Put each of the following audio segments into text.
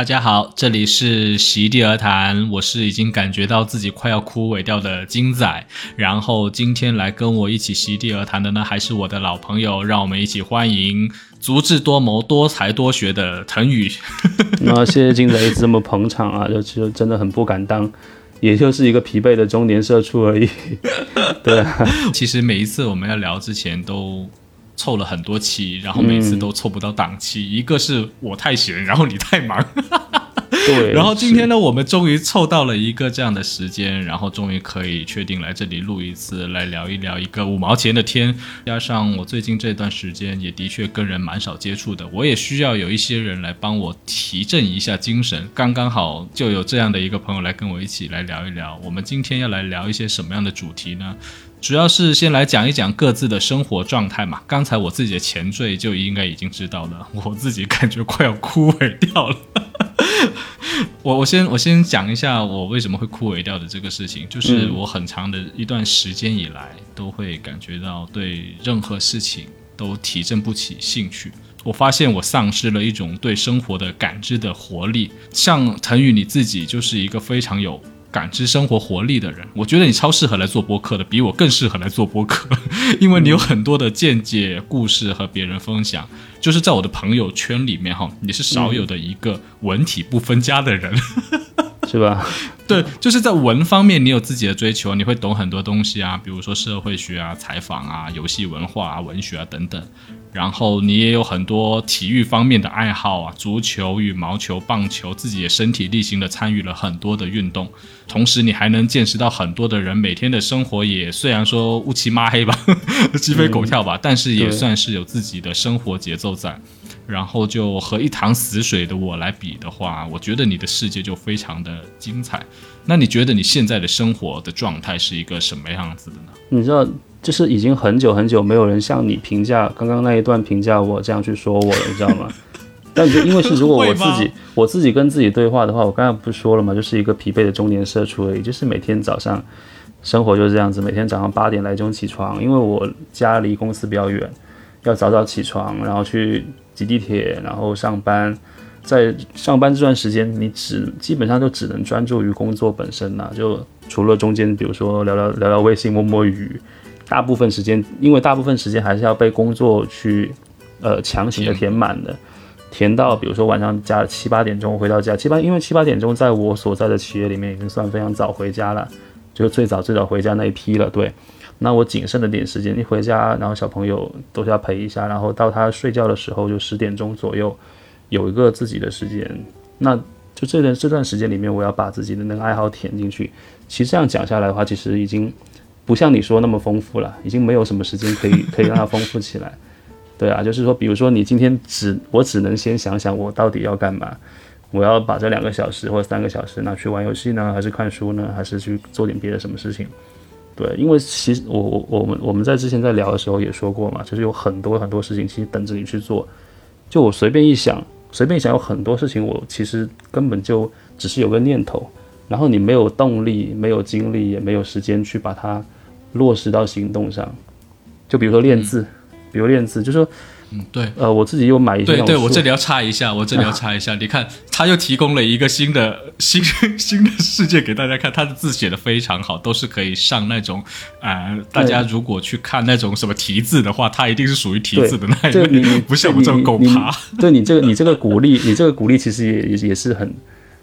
大家好，这里是席地而谈，我是已经感觉到自己快要枯萎掉的金仔。然后今天来跟我一起席地而谈的呢，还是我的老朋友，让我们一起欢迎足智多谋、多才多学的腾宇。那谢谢金仔一直这么捧场啊，就其实真的很不敢当，也就是一个疲惫的中年社畜而已。对啊，其实每一次我们要聊之前都。凑了很多期，然后每次都凑不到档期。一个是我太闲，然后你太忙。对。然后今天呢，我们终于凑到了一个这样的时间，然后终于可以确定来这里录一次，来聊一聊一个五毛钱的天。加上我最近这段时间也的确跟人蛮少接触的，我也需要有一些人来帮我提振一下精神。刚刚好就有这样的一个朋友来跟我一起来聊一聊。我们今天要来聊一些什么样的主题呢？主要是先来讲一讲各自的生活状态嘛。刚才我自己的前缀就应该已经知道了，我自己感觉快要枯萎掉了。我我先我先讲一下我为什么会枯萎掉的这个事情，就是我很长的一段时间以来都会感觉到对任何事情都提振不起兴趣。我发现我丧失了一种对生活的感知的活力。像腾宇你自己就是一个非常有。感知生活活力的人，我觉得你超适合来做播客的，比我更适合来做播客，因为你有很多的见解、故事和别人分享。就是在我的朋友圈里面，哈，你是少有的一个文体不分家的人，是吧？对，就是在文方面，你有自己的追求，你会懂很多东西啊，比如说社会学啊、采访啊、游戏文化啊、文学啊等等。然后你也有很多体育方面的爱好啊，足球、羽毛球、棒球，自己也身体力行的参与了很多的运动。同时，你还能见识到很多的人每天的生活，也虽然说乌漆抹黑吧，鸡飞狗跳吧，但是也算是有自己的生活节奏在。然后就和一潭死水的我来比的话，我觉得你的世界就非常的精彩。那你觉得你现在的生活的状态是一个什么样子的呢？你知道。就是已经很久很久没有人像你评价刚刚那一段评价我这样去说我了，你知道吗？但就因为是如果我自己我自己跟自己对话的话，我刚才不是说了吗？就是一个疲惫的中年社畜而已。就是每天早上生活就是这样子，每天早上八点来钟起床，因为我家离公司比较远，要早早起床，然后去挤地铁，然后上班。在上班这段时间，你只基本上就只能专注于工作本身了，就除了中间比如说聊聊聊聊微信、摸摸鱼。大部分时间，因为大部分时间还是要被工作去，呃，强行的填满的，填到比如说晚上加七八点钟回到家，七八因为七八点钟在我所在的企业里面已经算非常早回家了，就是最早最早回家那一批了。对，那我仅剩的点时间一回家，然后小朋友都是要陪一下，然后到他睡觉的时候就十点钟左右，有一个自己的时间，那就这段这段时间里面，我要把自己的那个爱好填进去。其实这样讲下来的话，其实已经。不像你说那么丰富了，已经没有什么时间可以可以让它丰富起来。对啊，就是说，比如说你今天只我只能先想想我到底要干嘛，我要把这两个小时或者三个小时拿去玩游戏呢，还是看书呢，还是去做点别的什么事情？对，因为其实我我我们我们在之前在聊的时候也说过嘛，就是有很多很多事情其实等着你去做。就我随便一想，随便一想，有很多事情我其实根本就只是有个念头，然后你没有动力、没有精力、也没有时间去把它。落实到行动上，就比如说练字，比如练字，就说，嗯，对，呃，我自己又买一些。对，对我这里要插一下，我这里要插一下，你看，他又提供了一个新的 新新的世界给大家看，他的字写的非常好，都是可以上那种，呃，大家如果去看那种什么题字的话，他一定是属于题字的那一类，不像我们这种狗爬。对你这个，你这个鼓励，你这个鼓励其实也也也是很，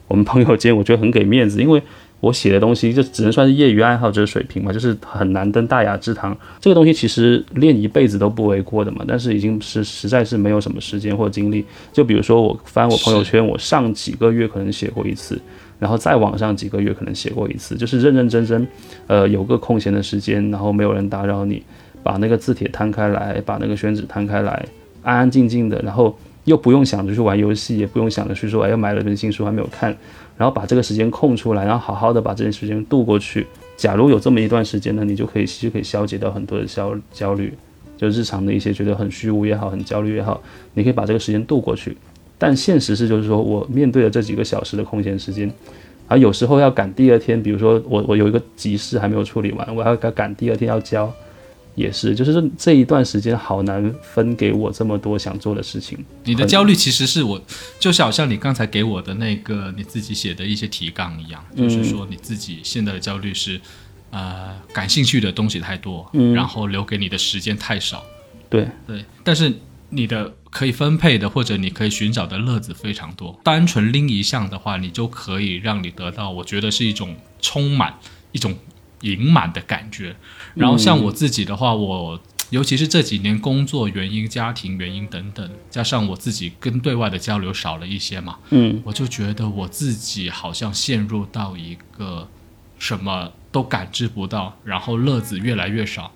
我们朋友间我觉得很给面子，因为。我写的东西就只能算是业余爱好者水平嘛，就是很难登大雅之堂。这个东西其实练一辈子都不为过的嘛，但是已经是实在是没有什么时间或精力。就比如说我翻我朋友圈，我上几个月可能写过一次，然后再往上几个月可能写过一次，就是认认真真，呃，有个空闲的时间，然后没有人打扰你，把那个字帖摊开来，把那个宣纸摊开来，安安静静的，然后又不用想着去玩游戏，也不用想着去说，哎，又买了本新书还没有看。然后把这个时间空出来，然后好好的把这件时间度过去。假如有这么一段时间呢，你就可以其实可以消解掉很多的焦焦虑，就日常的一些觉得很虚无也好，很焦虑也好，你可以把这个时间度过去。但现实是，就是说我面对了这几个小时的空闲时间，而有时候要赶第二天，比如说我我有一个急事还没有处理完，我要赶第二天要交，也是，就是这这一段时间好难分给我这么多想做的事情。你的焦虑其实是我，就是好像你刚才给我的那个你自己写的一些提纲一样，就是说你自己现在的焦虑是，呃，感兴趣的东西太多，然后留给你的时间太少。对对，但是你的可以分配的或者你可以寻找的乐子非常多。单纯拎一项的话，你就可以让你得到，我觉得是一种充满一种。盈满的感觉，然后像我自己的话，我尤其是这几年工作原因、家庭原因等等，加上我自己跟对外的交流少了一些嘛，嗯，我就觉得我自己好像陷入到一个什么都感知不到，然后乐子越来越少。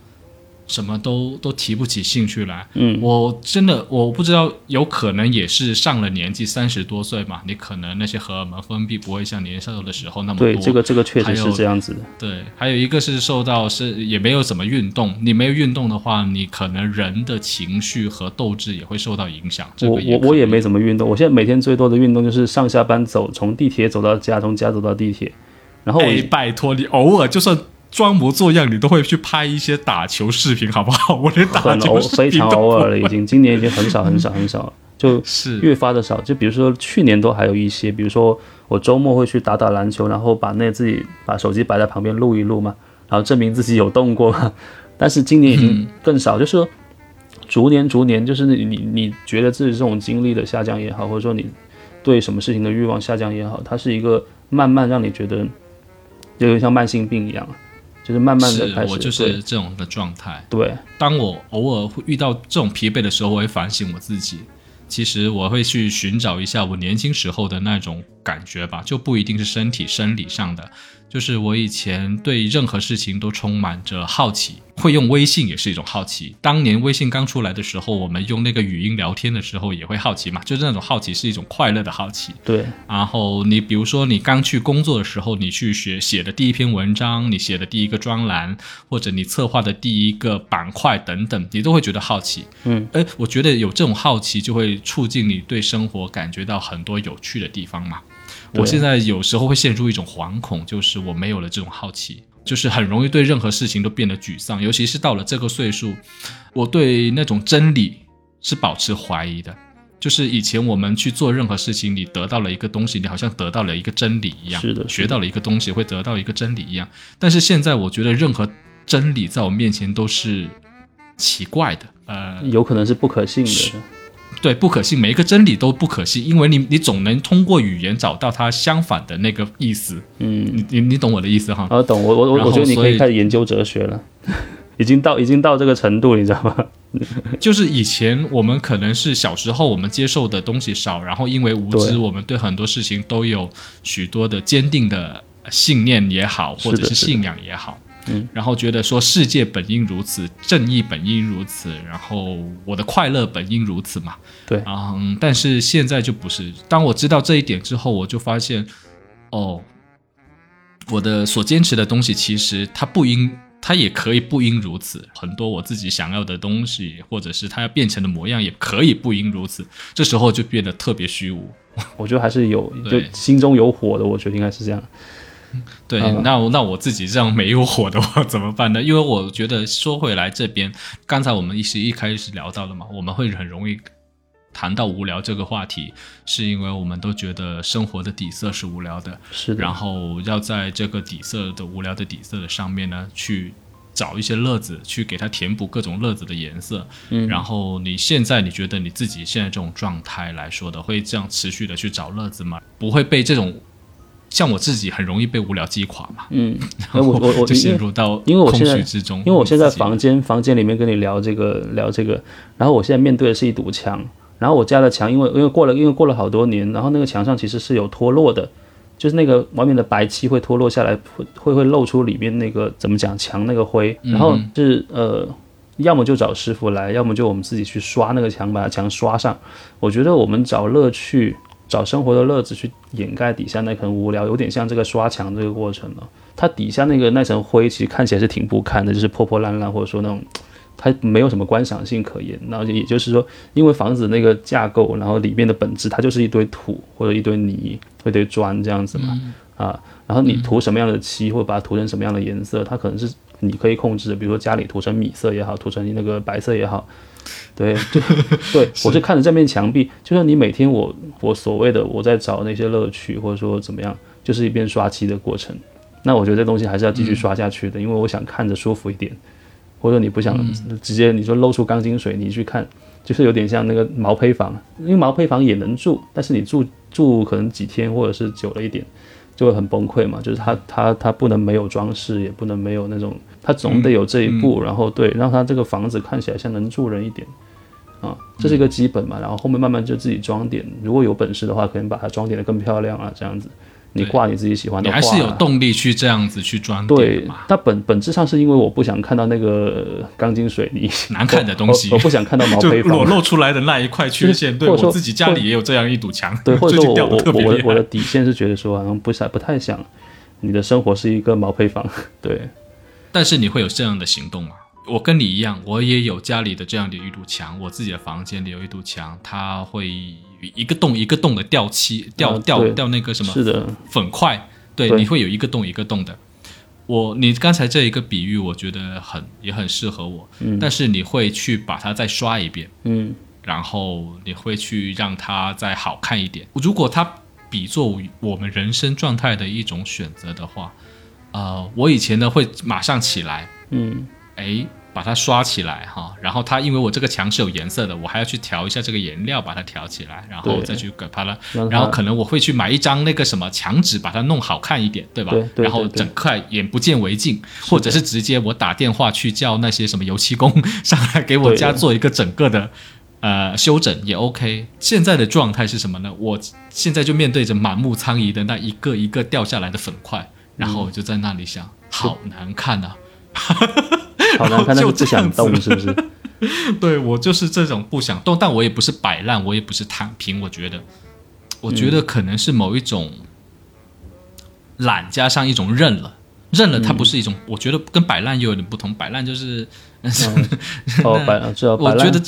什么都都提不起兴趣来，嗯，我真的我不知道，有可能也是上了年纪，三十多岁嘛，你可能那些荷尔蒙分泌不会像年少的时候那么多。对，这个这个确实是这样子的。对，还有一个是受到是也没有怎么运动，你没有运动的话，你可能人的情绪和斗志也会受到影响。我我我也没怎么运动，我现在每天最多的运动就是上下班走，从地铁走到家，从家走到地铁。然后我拜托你偶尔就算。装模作样，你都会去拍一些打球视频，好不好？我连打球非常偶尔了，已经今年已经很少很少很少，就是越发的少。就比如说去年都还有一些，比如说我周末会去打打篮球，然后把那自己把手机摆在旁边录一录嘛，然后证明自己有动过嘛。但是今年已经更少，就是说逐年逐年，就是你你你觉得自己这种精力的下降也好，或者说你对什么事情的欲望下降也好，它是一个慢慢让你觉得有点像慢性病一样。就是慢慢的开始，我就是这种的状态。对，当我偶尔会遇到这种疲惫的时候，我会反省我自己。其实我会去寻找一下我年轻时候的那种感觉吧，就不一定是身体生理上的。就是我以前对任何事情都充满着好奇，会用微信也是一种好奇。当年微信刚出来的时候，我们用那个语音聊天的时候也会好奇嘛，就是那种好奇是一种快乐的好奇。对。然后你比如说你刚去工作的时候，你去学写的第一篇文章，你写的第一个专栏，或者你策划的第一个板块等等，你都会觉得好奇。嗯。哎，我觉得有这种好奇，就会促进你对生活感觉到很多有趣的地方嘛。我现在有时候会陷入一种惶恐，就是我没有了这种好奇，就是很容易对任何事情都变得沮丧，尤其是到了这个岁数，我对那种真理是保持怀疑的。就是以前我们去做任何事情，你得到了一个东西，你好像得到了一个真理一样，是的，学到了一个东西会得到一个真理一样。但是现在我觉得任何真理在我面前都是奇怪的，呃，有可能是不可信的。对，不可信，每一个真理都不可信，因为你你总能通过语言找到它相反的那个意思。嗯，你你你懂我的意思哈？啊，懂。我我我觉得你可以开始研究哲学了，已经到已经到这个程度，你知道吗？就是以前我们可能是小时候我们接受的东西少，然后因为无知，我们对很多事情都有许多的坚定的信念也好，或者是信仰也好。嗯，然后觉得说世界本应如此，正义本应如此，然后我的快乐本应如此嘛。对，嗯，但是现在就不是。当我知道这一点之后，我就发现，哦，我的所坚持的东西其实它不应，它也可以不应如此。很多我自己想要的东西，或者是它要变成的模样，也可以不应如此。这时候就变得特别虚无。我觉得还是有，就 心中有火的，我觉得应该是这样。对，那那我自己这样没有火的话 怎么办呢？因为我觉得说回来这边，刚才我们一是一开始聊到的嘛，我们会很容易谈到无聊这个话题，是因为我们都觉得生活的底色是无聊的，是的。然后要在这个底色的无聊的底色的上面呢，去找一些乐子，去给它填补各种乐子的颜色。嗯，然后你现在你觉得你自己现在这种状态来说的，会这样持续的去找乐子吗？不会被这种。像我自己很容易被无聊击垮嘛，嗯，我我我就陷入到因为我现在之中，因为我现在房间房间里面跟你聊这个聊这个，然后我现在面对的是一堵墙，然后我家的墙因为因为过了因为过了好多年，然后那个墙上其实是有脱落的，就是那个外面的白漆会脱落下来，会会会露出里面那个怎么讲墙那个灰，然后是呃，要么就找师傅来，要么就我们自己去刷那个墙，把墙刷上。我觉得我们找乐趣。找生活的乐子去掩盖底下那层无聊，有点像这个刷墙这个过程了。它底下那个那层灰其实看起来是挺不堪的，就是破破烂烂，或者说那种它没有什么观赏性可言。然后也就是说，因为房子那个架构，然后里面的本质它就是一堆土或者一堆泥、一堆砖这样子嘛。啊，然后你涂什么样的漆，或者把它涂成什么样的颜色，它可能是你可以控制。比如说家里涂成米色也好，涂成那个白色也好，对，就 对我是看着这面墙壁，就像你每天我我所谓的我在找那些乐趣，或者说怎么样，就是一边刷漆的过程。那我觉得这东西还是要继续刷下去的，因为我想看着舒服一点，或者你不想直接你说露出钢筋水泥去看，就是有点像那个毛坯房，因为毛坯房也能住，但是你住住可能几天或者是久了一点，就会很崩溃嘛。就是它它它不能没有装饰，也不能没有那种，它总得有这一步，然后对，让它这个房子看起来像能住人一点啊，这是一个基本嘛。然后后面慢慢就自己装点，如果有本事的话，可能把它装点的更漂亮啊，这样子。你挂你自己喜欢的画，你还是有动力去这样子去装对，它本本质上是因为我不想看到那个钢筋水泥难看的东西，我 不想看到毛坯房裸露出来的那一块缺陷。对我自己家里也有这样一堵墙，对，或者说 我我我我的底线是觉得说好像不想不太想你的生活是一个毛坯房，对。但是你会有这样的行动吗？我跟你一样，我也有家里的这样的一堵墙，我自己的房间里有一堵墙，它会。一个洞一个洞的掉漆掉掉掉那个什么是的粉块，对，你会有一个洞一个洞的。我你刚才这一个比喻，我觉得很也很适合我。嗯，但是你会去把它再刷一遍，嗯，然后你会去让它再好看一点。如果它比作我们人生状态的一种选择的话，呃，我以前呢会马上起来，嗯，哎。把它刷起来哈，然后它因为我这个墙是有颜色的，我还要去调一下这个颜料，把它调起来，然后再去给它了。然后可能我会去买一张那个什么墙纸，把它弄好看一点，对吧？然后整块眼不见为净，或者是直接我打电话去叫那些什么油漆工上来给我家做一个整个的呃修整也 OK。现在的状态是什么呢？我现在就面对着满目苍夷的那一个一个掉下来的粉块，然后我就在那里想，好难看啊！好难看，但是不想动，是不是？对我就是这种不想动，但我也不是摆烂，我也不是躺平。我觉得，我觉得可能是某一种懒加上一种认了，认了它不是一种，我觉得跟摆烂又有点不同。摆烂就是，哦，摆，我觉得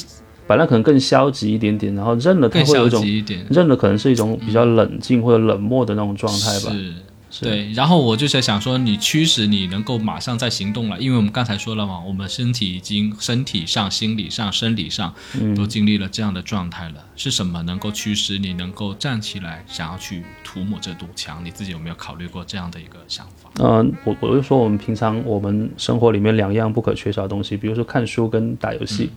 摆烂可能更消极一点点，然后认了它会有一种，认了可能是一种比较冷静或者冷漠的那种状态吧。是。对，然后我就在想说，你驱使你能够马上在行动了，因为我们刚才说了嘛，我们身体已经身体上、心理上、生理上都经历了这样的状态了。是什么能够驱使你能够站起来，想要去涂抹这堵墙？你自己有没有考虑过这样的一个想法？嗯，我我就说，我们平常我们生活里面两样不可缺少的东西，比如说看书跟打游戏。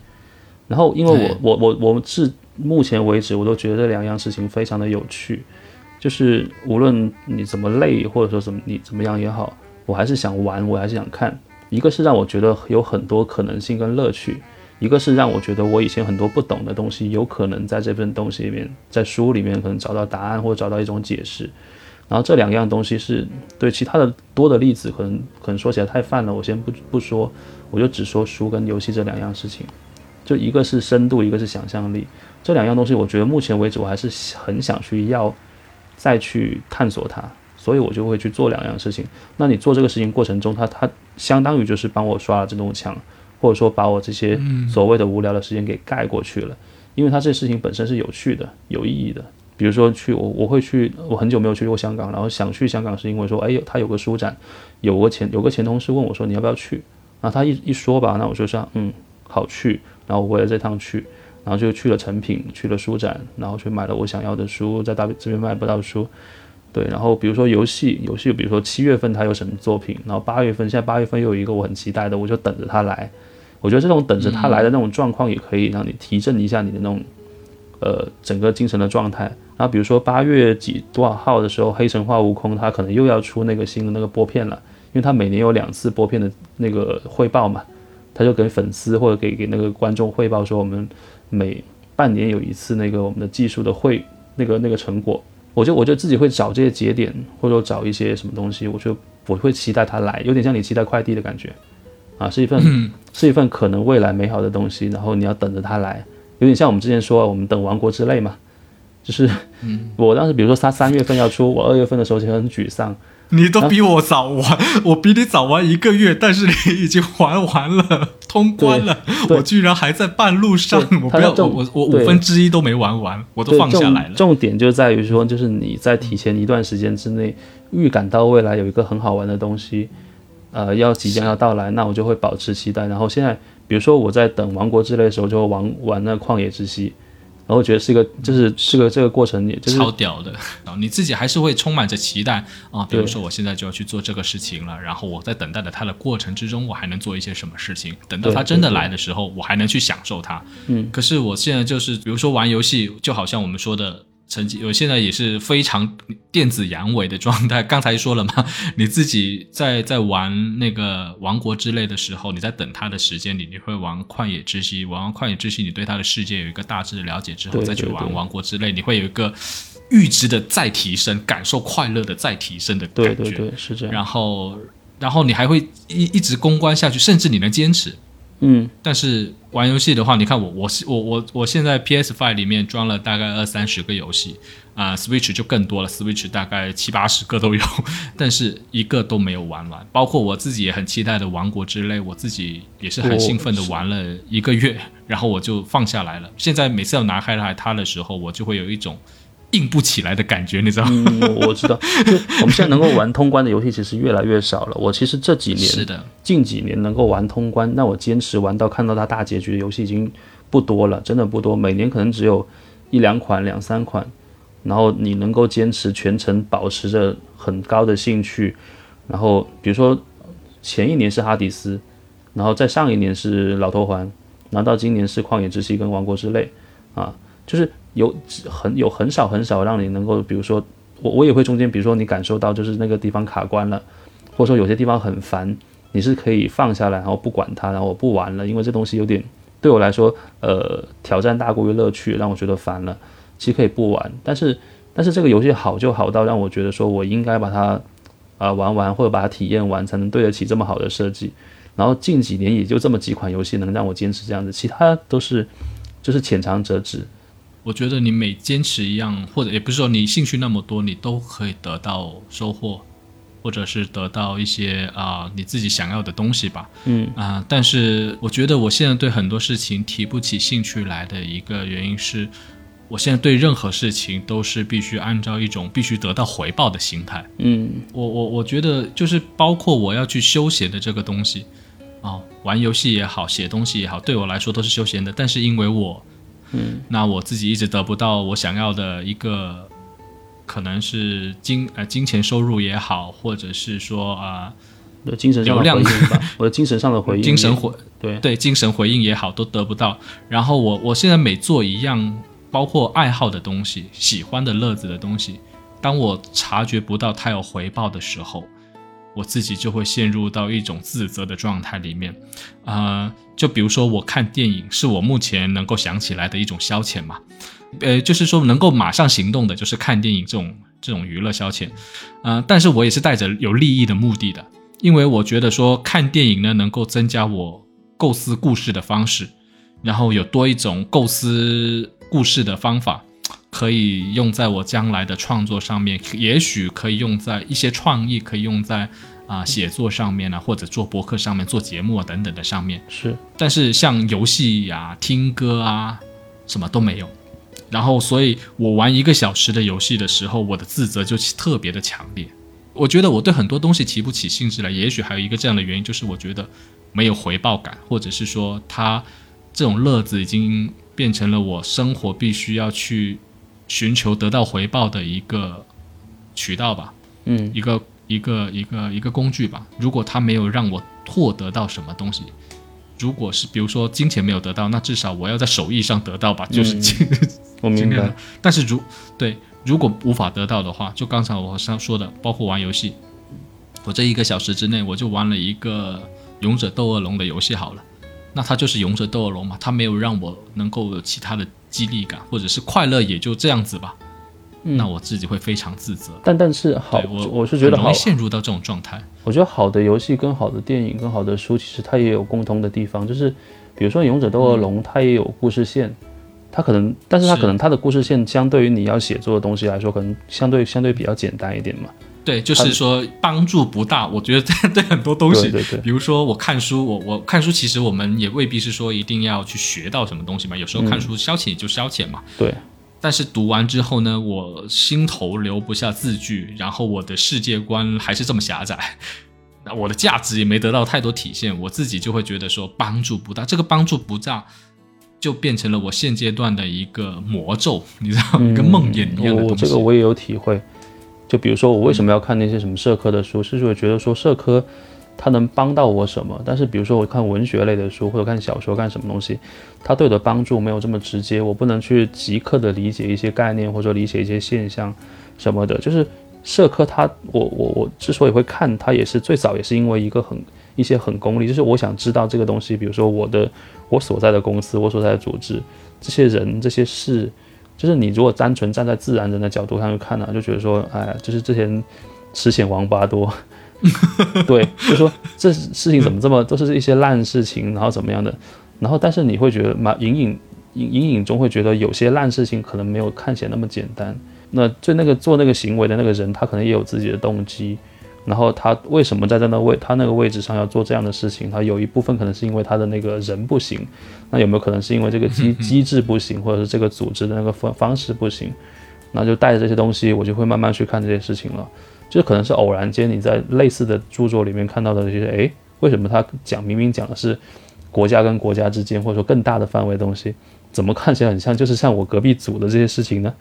然后，因为我我我我至目前为止，我都觉得这两样事情非常的有趣。就是无论你怎么累，或者说怎么你怎么样也好，我还是想玩，我还是想看。一个是让我觉得有很多可能性跟乐趣，一个是让我觉得我以前很多不懂的东西，有可能在这份东西里面，在书里面可能找到答案或者找到一种解释。然后这两样东西是对其他的多的例子，可能可能说起来太泛了，我先不不说，我就只说书跟游戏这两样事情。就一个是深度，一个是想象力，这两样东西，我觉得目前为止我还是很想去要。再去探索它，所以我就会去做两样事情。那你做这个事情过程中，它它相当于就是帮我刷了这堵墙，或者说把我这些所谓的无聊的时间给盖过去了。因为它这事情本身是有趣的、有意义的。比如说去我我会去，我很久没有去过香港，然后想去香港是因为说，哎呦，他有个书展，有个前有个前同事问我说你要不要去？然后他一一说吧，那我就说嗯好去，然后我为了这趟去。然后就去了成品，去了书展，然后去买了我想要的书，在大这边买不到书，对。然后比如说游戏，游戏比如说七月份它有什么作品，然后八月份，现在八月份又有一个我很期待的，我就等着它来。我觉得这种等着它来的那种状况，也可以让你提振一下你的那种呃整个精神的状态。然后比如说八月几多少号的时候，黑神话悟空它可能又要出那个新的那个播片了，因为它每年有两次播片的那个汇报嘛，他就给粉丝或者给给那个观众汇报说我们。每半年有一次那个我们的技术的会，那个那个成果，我就我就自己会找这些节点，或者说找一些什么东西，我就我会期待它来，有点像你期待快递的感觉，啊，是一份是一份可能未来美好的东西，然后你要等着它来，有点像我们之前说我们等王国之泪嘛，就是我当时比如说他三月份要出，我二月份的时候就很沮丧。你都比我早玩，我比你早玩一个月，但是你已经玩完了，通关了，我居然还在半路上。我不要，我我五分之一都没玩完，我都放下来了。重点就在于说，就是你在提前一段时间之内预感到未来有一个很好玩的东西，呃，要即将要到来，那我就会保持期待。然后现在，比如说我在等《王国之泪》的时候，就玩玩那《旷野之息》。然后我觉得是一个，就是是个这个过程，也就是超屌的啊！你自己还是会充满着期待啊。比如说，我现在就要去做这个事情了，然后我在等待的它的过程之中，我还能做一些什么事情？等到它真的来的时候，我还能去享受它。嗯。可是我现在就是，比如说玩游戏，就好像我们说的。成绩，我现在也是非常电子阳痿的状态。刚才说了嘛，你自己在在玩那个王国之类的时候，你在等他的时间里，你会玩旷野之息。玩完旷野之息，你对他的世界有一个大致的了解之后，再去玩王国之类，你会有一个阈值的再提升，感受快乐的再提升的感觉。对对对，是这样。然后，然后你还会一一直攻关下去，甚至你能坚持。嗯，但是玩游戏的话，你看我我我我我现在 PS Five 里面装了大概二三十个游戏啊，Switch 就更多了，Switch 大概七八十个都有，但是一个都没有玩完。包括我自己也很期待的《王国之泪》，我自己也是很兴奋的玩了一个月，然后我就放下来了。现在每次要拿开来它的时候，我就会有一种。硬不起来的感觉，你知道吗？嗯，我知道。我们现在能够玩通关的游戏其实越来越少了。我其实这几年是的，近几年能够玩通关，那我坚持玩到看到它大结局的游戏已经不多了，真的不多。每年可能只有一两款、两三款。然后你能够坚持全程保持着很高的兴趣，然后比如说前一年是哈迪斯，然后在上一年是老头环，然后到今年是旷野之息跟王国之泪，啊，就是。有很有很少很少让你能够，比如说我我也会中间，比如说你感受到就是那个地方卡关了，或者说有些地方很烦，你是可以放下来，然后不管它，然后我不玩了，因为这东西有点对我来说，呃，挑战大过于乐趣，让我觉得烦了。其实可以不玩，但是但是这个游戏好就好到让我觉得说我应该把它啊玩完或者把它体验完，才能对得起这么好的设计。然后近几年也就这么几款游戏能让我坚持这样子，其他都是就是浅尝辄止。我觉得你每坚持一样，或者也不是说你兴趣那么多，你都可以得到收获，或者是得到一些啊你自己想要的东西吧。嗯啊，但是我觉得我现在对很多事情提不起兴趣来的一个原因是，我现在对任何事情都是必须按照一种必须得到回报的心态。嗯，我我我觉得就是包括我要去休闲的这个东西，哦，玩游戏也好，写东西也好，对我来说都是休闲的，但是因为我。嗯，那我自己一直得不到我想要的一个，可能是金呃金钱收入也好，或者是说啊，精神上的回应吧，我的精神上的回应，精神回对对精神回应也好，都得不到。然后我我现在每做一样，包括爱好的东西、喜欢的乐子的东西，当我察觉不到它有回报的时候。我自己就会陷入到一种自责的状态里面，啊，就比如说我看电影是我目前能够想起来的一种消遣嘛，呃，就是说能够马上行动的，就是看电影这种这种娱乐消遣，啊，但是我也是带着有利益的目的的，因为我觉得说看电影呢能够增加我构思故事的方式，然后有多一种构思故事的方法。可以用在我将来的创作上面，也许可以用在一些创意，可以用在啊写作上面呢，或者做博客上面、做节目啊等等的上面。是，但是像游戏呀、听歌啊，什么都没有。然后，所以我玩一个小时的游戏的时候，我的自责就特别的强烈。我觉得我对很多东西提不起兴致来，也许还有一个这样的原因，就是我觉得没有回报感，或者是说他这种乐子已经变成了我生活必须要去。寻求得到回报的一个渠道吧，嗯，一个一个一个一个工具吧。如果他没有让我获得到什么东西，如果是比如说金钱没有得到，那至少我要在手艺上得到吧，就是金。我明白。但是如对，如果无法得到的话，就刚才我上说的，包括玩游戏，我这一个小时之内我就玩了一个勇者斗恶龙的游戏好了，那它就是勇者斗恶龙嘛，它没有让我能够有其他的。激励感或者是快乐也就这样子吧，那我自己会非常自责。但但是好，我我是觉得好陷入到这种状态。我觉得好的游戏跟好的电影跟好的书，其实它也有共通的地方，就是比如说《勇者斗恶龙》，它也有故事线，它可能，但是它可能它的故事线相对于你要写作的东西来说，可能相对相对比较简单一点嘛。对，就是说帮助不大。我觉得对 对很多东西，对对，比如说我看书，我我看书，其实我们也未必是说一定要去学到什么东西嘛。有时候看书消遣就消遣嘛。对，但是读完之后呢，我心头留不下字句，然后我的世界观还是这么狭窄，那我的价值也没得到太多体现，我自己就会觉得说帮助不大。这个帮助不大，就变成了我现阶段的一个魔咒，你知道，跟梦魇一样的我东西。这个我也有体会。就比如说，我为什么要看那些什么社科的书，是因为觉得说社科它能帮到我什么。但是比如说我看文学类的书或者看小说干什么东西，它对我的帮助没有这么直接，我不能去即刻的理解一些概念或者理解一些现象什么的。就是社科它，我我我之所以会看它，也是最早也是因为一个很一些很功利，就是我想知道这个东西，比如说我的我所在的公司，我所在的组织，这些人这些事。就是你如果单纯站在自然人的角度上去看呢、就觉得说，哎，就是这些人吃显王八多，对，就说这事情怎么这么都是一些烂事情，然后怎么样的，然后但是你会觉得嘛，隐隐隐隐隐中会觉得有些烂事情可能没有看起来那么简单。那对那个做那个行为的那个人，他可能也有自己的动机，然后他为什么在在那位他那个位置上要做这样的事情？他有一部分可能是因为他的那个人不行，那有没有可能是因为这个机机制不行，或者是这个组织的那个方方式不行？那就带着这些东西，我就会慢慢去看这些事情了。就可能是偶然间你在类似的著作里面看到的这些，诶，为什么他讲明明讲的是国家跟国家之间，或者说更大的范围的东西，怎么看起来很像就是像我隔壁组的这些事情呢？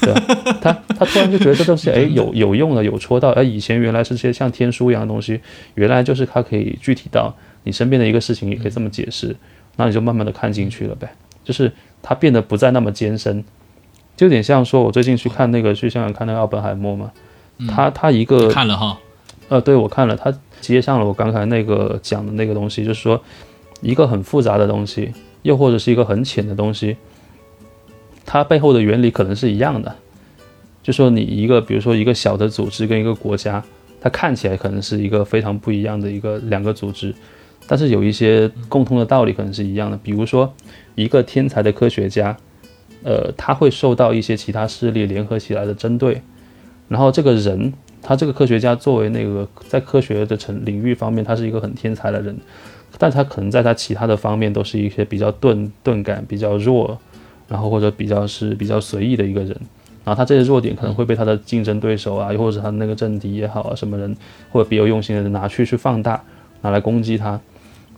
对吧？他 他突然就觉得这东西哎有有用的有戳到，而以前原来是些像天书一样的东西，原来就是它可以具体到你身边的一个事情，也可以这么解释，那你就慢慢的看进去了呗。就是它变得不再那么艰深，就有点像说我最近去看那个去香港看那个奥本海默嘛，他他一个看了哈，呃，对我看了，他接上了我刚才那个讲的那个东西，就是说一个很复杂的东西，又或者是一个很浅的东西，它背后的原理可能是一样的。就说你一个，比如说一个小的组织跟一个国家，它看起来可能是一个非常不一样的一个两个组织，但是有一些共通的道理可能是一样的。比如说一个天才的科学家，呃，他会受到一些其他势力联合起来的针对，然后这个人，他这个科学家作为那个在科学的成领域方面，他是一个很天才的人，但他可能在他其他的方面都是一些比较钝钝感、比较弱，然后或者比较是比较随意的一个人。然后他这些弱点可能会被他的竞争对手啊，又或者他的那个政敌也好啊，什么人或者别有用心的人拿去去放大，拿来攻击他，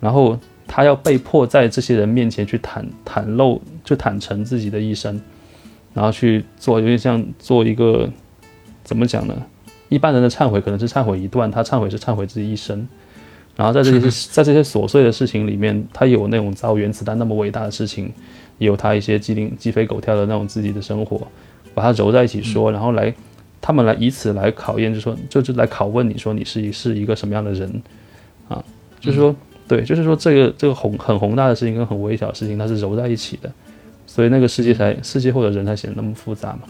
然后他要被迫在这些人面前去袒袒露，就坦诚自己的一生，然后去做有点像做一个怎么讲呢？一般人的忏悔可能是忏悔一段，他忏悔是忏悔自己一生。然后在这些 在这些琐碎的事情里面，他有那种造原子弹那么伟大的事情，也有他一些鸡零鸡飞狗跳的那种自己的生活。把它揉在一起说，然后来，他们来以此来考验，就说就是来拷问你说你是是一个什么样的人，啊，就是说对，就是说这个这个宏很宏大的事情跟很微小的事情它是揉在一起的，所以那个世界才世界或者人才显得那么复杂嘛，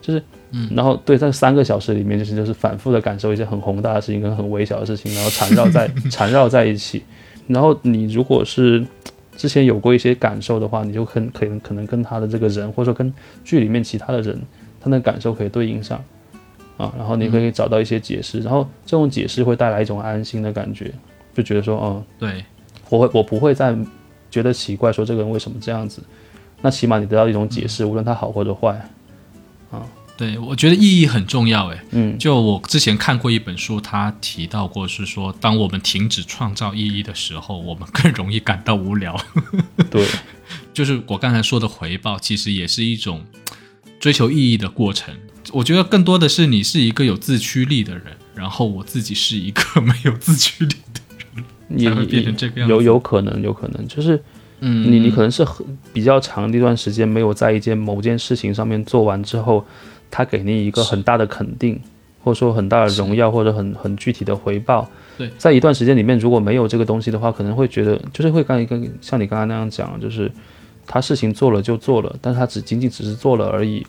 就是，嗯，然后对，在三个小时里面就是就是反复的感受一些很宏大的事情跟很微小的事情，然后缠绕在 缠绕在一起，然后你如果是。之前有过一些感受的话，你就很可能可能跟他的这个人，或者说跟剧里面其他的人，他的感受可以对应上，啊，然后你可以找到一些解释，然后这种解释会带来一种安心的感觉，就觉得说，哦，对，我会我不会再觉得奇怪，说这个人为什么这样子，那起码你得到一种解释，无论他好或者坏，啊。对，我觉得意义很重要，哎，嗯，就我之前看过一本书，他提到过是说，当我们停止创造意义的时候，我们更容易感到无聊。对，就是我刚才说的回报，其实也是一种追求意义的过程。我觉得更多的是你是一个有自驱力的人，然后我自己是一个没有自驱力的人，才会变成这个样子。有有可能，有可能就是。嗯，你你可能是很比较长的一段时间没有在一件某件事情上面做完之后，他给你一个很大的肯定，或者说很大的荣耀，或者很很具体的回报。对，在一段时间里面，如果没有这个东西的话，可能会觉得就是会刚一个像你刚刚那样讲，就是他事情做了就做了，但他只仅仅只是做了而已。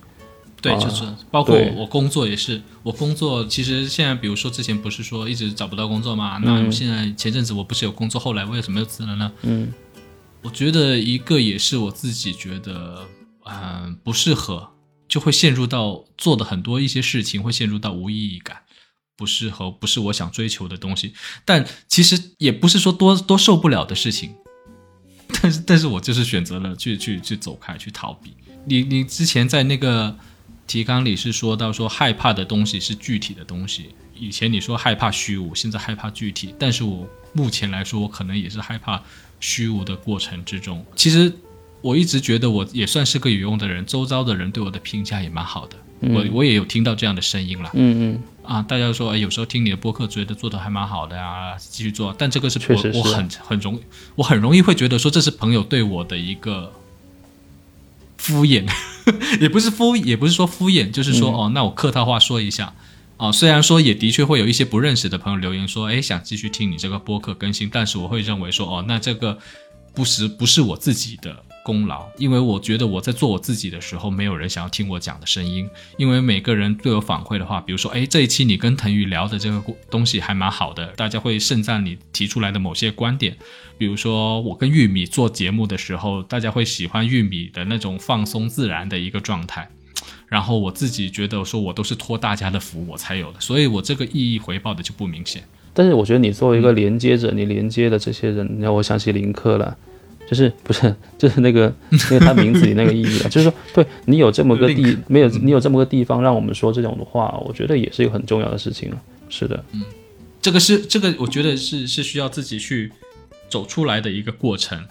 对，就是包括我工作也是，我工作其实现在，比如说之前不是说一直找不到工作嘛，那现在前阵子我不是有工作，后来为什么又辞了呢？嗯。我觉得一个也是我自己觉得，嗯，不适合，就会陷入到做的很多一些事情会陷入到无意义感，不适合，不是我想追求的东西。但其实也不是说多多受不了的事情，但是但是我就是选择了去去去走开，去逃避。你你之前在那个提纲里是说到说害怕的东西是具体的东西，以前你说害怕虚无，现在害怕具体，但是我目前来说，我可能也是害怕虚无的过程之中。其实我一直觉得我也算是个有用的人，周遭的人对我的评价也蛮好的。我我也有听到这样的声音了，嗯嗯啊，大家说，哎，有时候听你的播客觉得做的还蛮好的呀，继续做。但这个是我很很容我很容易会觉得说这是朋友对我的一个敷衍，也不是敷，也不是说敷衍，就是说、哦，那我客套话说一下。啊，虽然说也的确会有一些不认识的朋友留言说，哎，想继续听你这个播客更新，但是我会认为说，哦，那这个不是不是我自己的功劳，因为我觉得我在做我自己的时候，没有人想要听我讲的声音，因为每个人对我反馈的话，比如说，哎，这一期你跟腾宇聊的这个东西还蛮好的，大家会盛赞你提出来的某些观点，比如说我跟玉米做节目的时候，大家会喜欢玉米的那种放松自然的一个状态。然后我自己觉得说，我都是托大家的福我才有的，所以我这个意义回报的就不明显。但是我觉得你作为一个连接者，你连接的这些人，让我想起林克了，就是不是就是那个那个他名字里那个意义了，就是说，对你有这么个地没有你有这么个地方让我们说这种的话，我觉得也是一个很重要的事情了。是的，嗯这个是这个，我觉得是是需要自己去走出来的一个过程。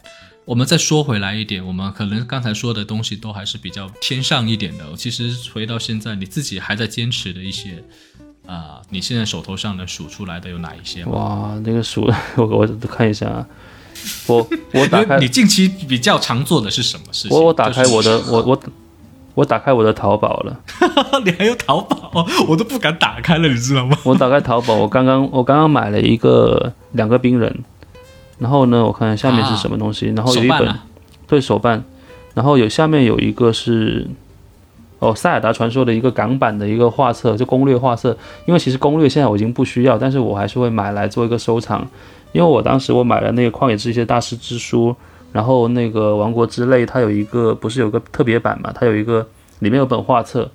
我们再说回来一点，我们可能刚才说的东西都还是比较偏上一点的。其实回到现在，你自己还在坚持的一些，啊、你现在手头上能数出来的有哪一些吗？哇，那个数 我我看一下啊，我我打开你近期比较常做的是什么事情？我我打开我的就是我我我打开我的淘宝了，你还有淘宝，我都不敢打开了，你知道吗？我打开淘宝，我刚刚我刚刚买了一个两个冰人，然后呢，我看下面是什么东西，然后有一本、对手办，然后有下面有一个是哦塞尔达传说的一个港版的一个画册，就攻略画册。因为其实攻略现在我已经不需要，但是我还是会买来做一个收藏，因为我当时我买了那个旷野之息的大师之书，然后那个王国之泪它有一个不是有个特别版嘛，它有一个里面有本画册。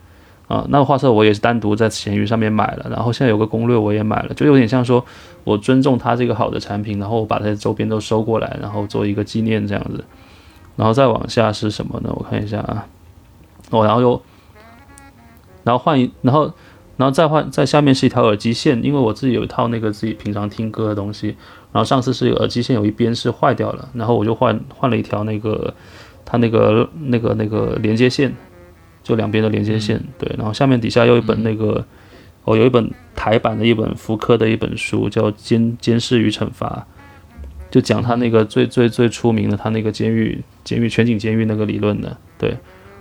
啊，那个画册我也是单独在闲鱼上面买了，然后现在有个攻略我也买了，就有点像说我尊重它这个好的产品，然后我把它的周边都收过来，然后做一个纪念这样子。然后再往下是什么呢？我看一下啊，哦，然后又，然后换一，然后，然后再换，在下面是一条耳机线，因为我自己有一套那个自己平常听歌的东西，然后上次是有耳机线有一边是坏掉了，然后我就换换了一条那个它那个那个那个连接线，就两边的连接线，对，然后下面底下有一本那个，哦，有一本台版的一本福柯的一本书，叫《监监视与惩罚》。就讲他那个最最最出名的，他那个监狱监狱全景监狱那个理论的，对，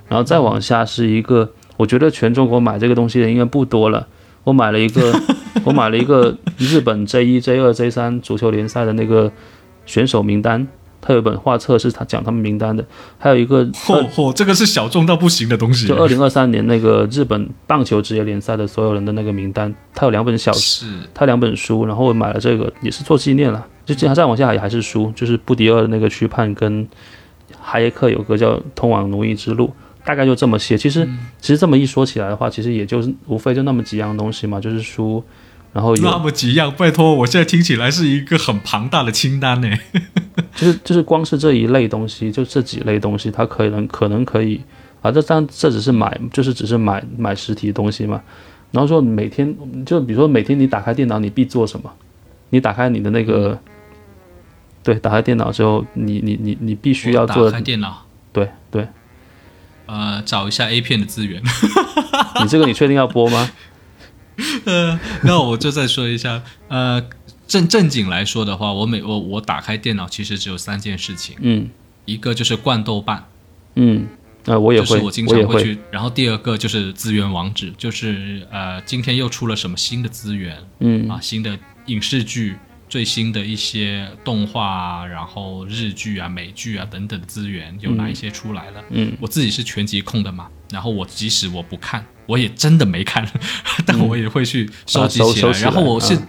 然后再往下是一个，我觉得全中国买这个东西的应该不多了。我买了一个，我买了一个日本 J 一、J 二、J 三足球联赛的那个选手名单，它有一本画册是他讲他们名单的，还有一个嚯嚯，这个是小众到不行的东西。就二零二三年那个日本棒球职业联赛的所有人的那个名单，它有两本小是他两本书，然后我买了这个也是做纪念了。就这样再往下也还是书，就是布迪厄的那个区判跟哈耶克有个叫《通往奴役之路》，大概就这么些。其实、其实这么一说起来的话，其实也就是无非就那么几样东西嘛，就是书，然后那么几样，拜托，我现在听起来是一个很庞大的清单呢。就是就是光是这一类东西，就这几类东西，它可能可能可以啊，这当这只是买，就是只是买买实体的东西嘛。然后说每天就比如说每天你打开电脑，你必做什么？你打开你的那个。对，打开电脑之后，你你你你必须要做的，开电脑，对对，呃，找一下 A 片的资源。你这个你确定要播吗？呃，那我就再说一下，呃，正正经来说的话，我每我我打开电脑其实只有三件事情，嗯一个就是灌豆瓣，嗯，呃，我也会，就是我经常会去，然后第二个就是资源网址，就是呃，今天又出了什么新的资源嗯啊，新的影视剧。最新的一些动画啊，然后日剧啊、美剧啊等等资源有哪一些出来了？嗯我自己是全集控的嘛，然后我即使我不看，我也真的没看，但我也会去收集起来，然后我是、嗯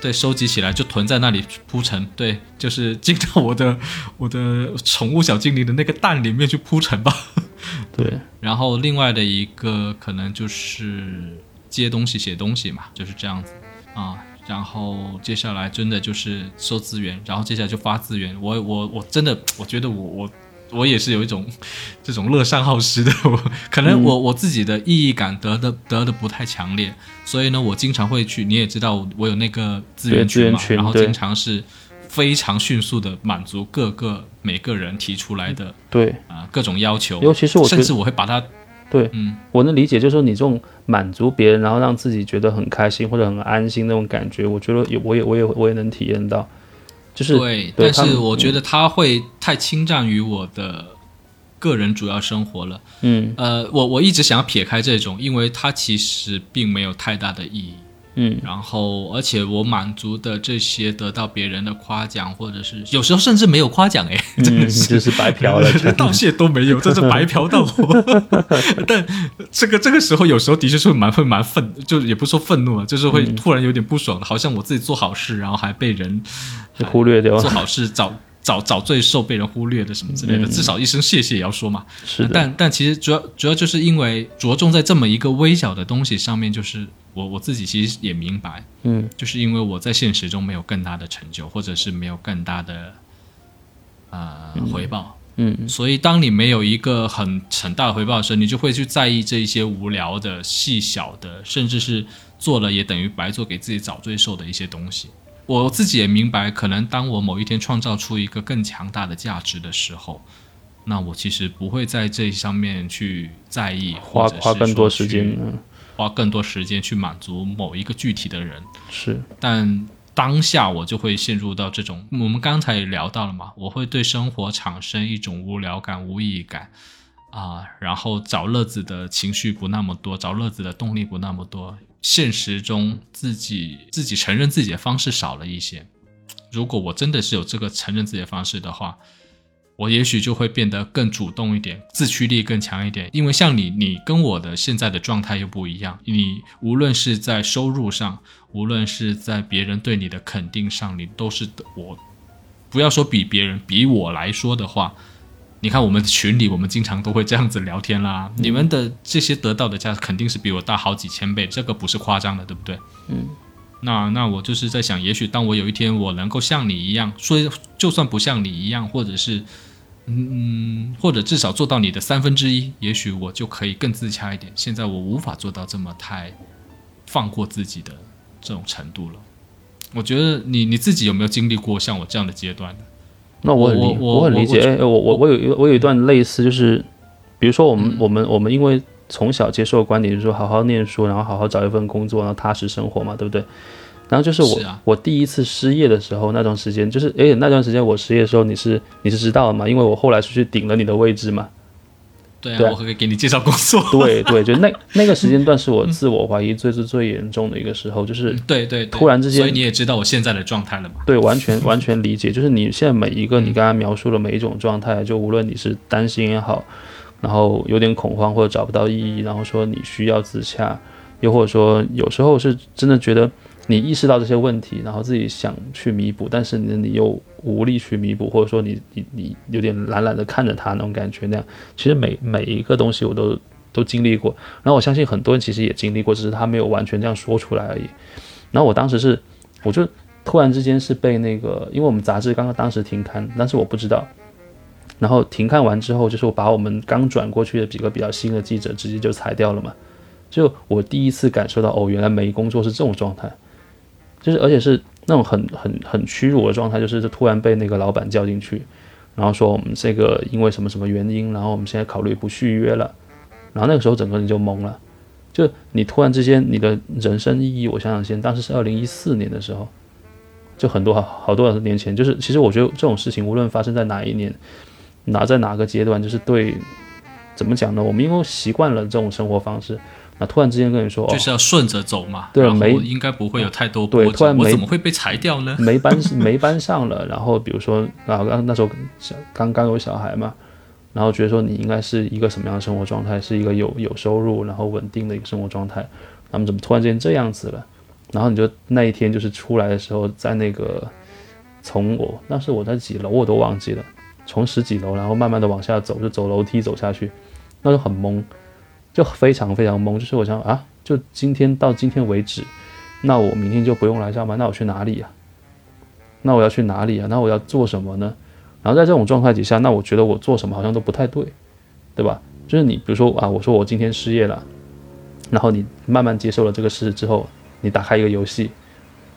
对收集起来就囤在那里铺陈，对，就是进到我的 我的宠物小精灵的那个蛋里面去铺陈吧。对，然后另外的一个可能就是接东西、写东西嘛，就是这样子啊。然后接下来真的就是收资源，然后接下来就发资源。我我我真的我觉得我我我也是有一种这种乐善好施的，我 可能我我自己的意义感得的得的不太强烈，所以呢，我经常会去，你也知道我有那个资源群嘛，然后经常是非常迅速的满足各个每个人提出来的对啊各种要求，尤其是我甚至我会把它。对，嗯，我能理解，就是说你这种满足别人，然后让自己觉得很开心或者很安心那种感觉，我觉得也，我也，我也，我也能体验到，就是对，但是我觉得他会太侵占于我的个人主要生活了，嗯，呃，我我一直想要撇开这种，因为它其实并没有太大的意义。嗯，然后，而且我满足的这些得到别人的夸奖，或者是有时候甚至没有夸奖，哎，真的是。就是白嫖了，道谢都没有，真是白嫖到我。但这个这个时候，有时候的确是蛮会蛮愤，就也不说愤怒啊，就是会突然有点不爽的，好像我自己做好事，然后还被人忽略掉，做好事找找找罪受，被人忽略的什么之类的，至少一声谢谢也要说嘛。是，但但其实主要主要就是因为着重在这么一个微小的东西上面，就是。我我自己其实也明白，嗯，就是因为我在现实中没有更大的成就，或者是没有更大的呃回报，嗯，所以当你没有一个很很大的回报的时候，你就会去在意这一些无聊的、细小的，甚至是做了也等于白做，给自己找罪受的一些东西。我自己也明白，可能当我某一天创造出一个更强大的价值的时候，那我其实不会在这上面去在意，花花更多时间。花更多时间去满足某一个具体的人。是，但当下我就会陷入到这种，我们刚才也聊到了嘛，我会对生活产生一种无聊感、无意义感啊，然后找乐子的情绪不那么多，找乐子的动力不那么多，现实中自己自己承认自己的方式少了一些。如果我真的是有这个承认自己的方式的话。我也许就会变得更主动一点，自驱力更强一点。因为像你，你跟我的现在的状态又不一样。你无论是在收入上，无论是在别人对你的肯定上，你都是我。不要说比别人，比我来说的话，你看我们群里，我们经常都会这样子聊天啦。你们的这些得到的价值肯定是比我大好几千倍，这个不是夸张的，对不对？嗯。那那我就是在想，也许当我有一天我能够像你一样，说就算不像你一样，或者是，嗯，或者至少做到你的三分之一，也许我就可以更自洽一点。现在我无法做到这么太放过自己的这种程度了。我觉得你你自己有没有经历过像我这样的阶段那我很理我很理解。哎，我我我有我有一段类似，就是比如说我们我们我们因为。从小接受的观点就是说，好好念书，然后好好找一份工作，然后踏实生活嘛，对不对？然后就是我我第一次失业的时候那段时间，就是哎那段时间我失业的时候，你是你是知道的嘛？因为我后来出去顶了你的位置嘛。对啊，我会给你介绍工作。对对，就那 那个时间段是我自我怀疑最最最严重的一个时候，就是对对，突然之间，所以你也知道我现在的状态了嘛？对，完全完全理解，就是你现在每一个你刚刚描述的每一种状态，就无论你是担心也好。然后有点恐慌或者找不到意义，然后说你需要自洽，又或者说有时候是真的觉得你意识到这些问题，然后自己想去弥补，但是你你又无力去弥补，或者说你你你有点懒懒的看着他那种感觉那样。其实每每一个东西我都都经历过，然后我相信很多人其实也经历过，只是他没有完全这样说出来而已。然后我当时是，我就突然之间是被那个，因为我们杂志刚刚当时停刊，但是我不知道。然后停刊完之后，就是我把我们刚转过去的几个比较新的记者直接就裁掉了嘛。就我第一次感受到，哦，原来没工作是这种状态，就是而且是那种很很很屈辱的状态，就是突然被那个老板叫进去，然后说我们这个因为什么什么原因，然后我们现在考虑不续约了。然后那个时候整个人就懵了，就你突然之间你的人生意义，我想想先，当时是二零一四年的时候，就很多好好多年前，就是其实我觉得这种事情无论发生在哪一年。哪在哪个阶段，就是对，怎么讲呢？我们因为习惯了这种生活方式，那突然之间跟你说，就是要顺着走嘛。对，没应该不会有太多对，突然我怎么会被裁掉呢？没班没班上了，然后比如说啊，刚那时候小刚刚有小孩嘛，然后觉得说你应该是一个什么样的生活状态？是一个有有收入，然后稳定的一个生活状态。那么怎么突然之间这样子了？然后你就那一天就是出来的时候，在那个从我那是我在几楼我都忘记了。从十几楼，然后慢慢的往下走，就走楼梯走下去，那就很懵，就非常非常懵。就是我想啊，就今天到今天为止，那我明天就不用来上班，那我去哪里呀？那我要去哪里啊？那我要做什么呢？然后在这种状态底下，那我觉得我做什么好像都不太对，对吧？就是你比如说啊，我说我今天失业了，然后你慢慢接受了这个事实之后，你打开一个游戏。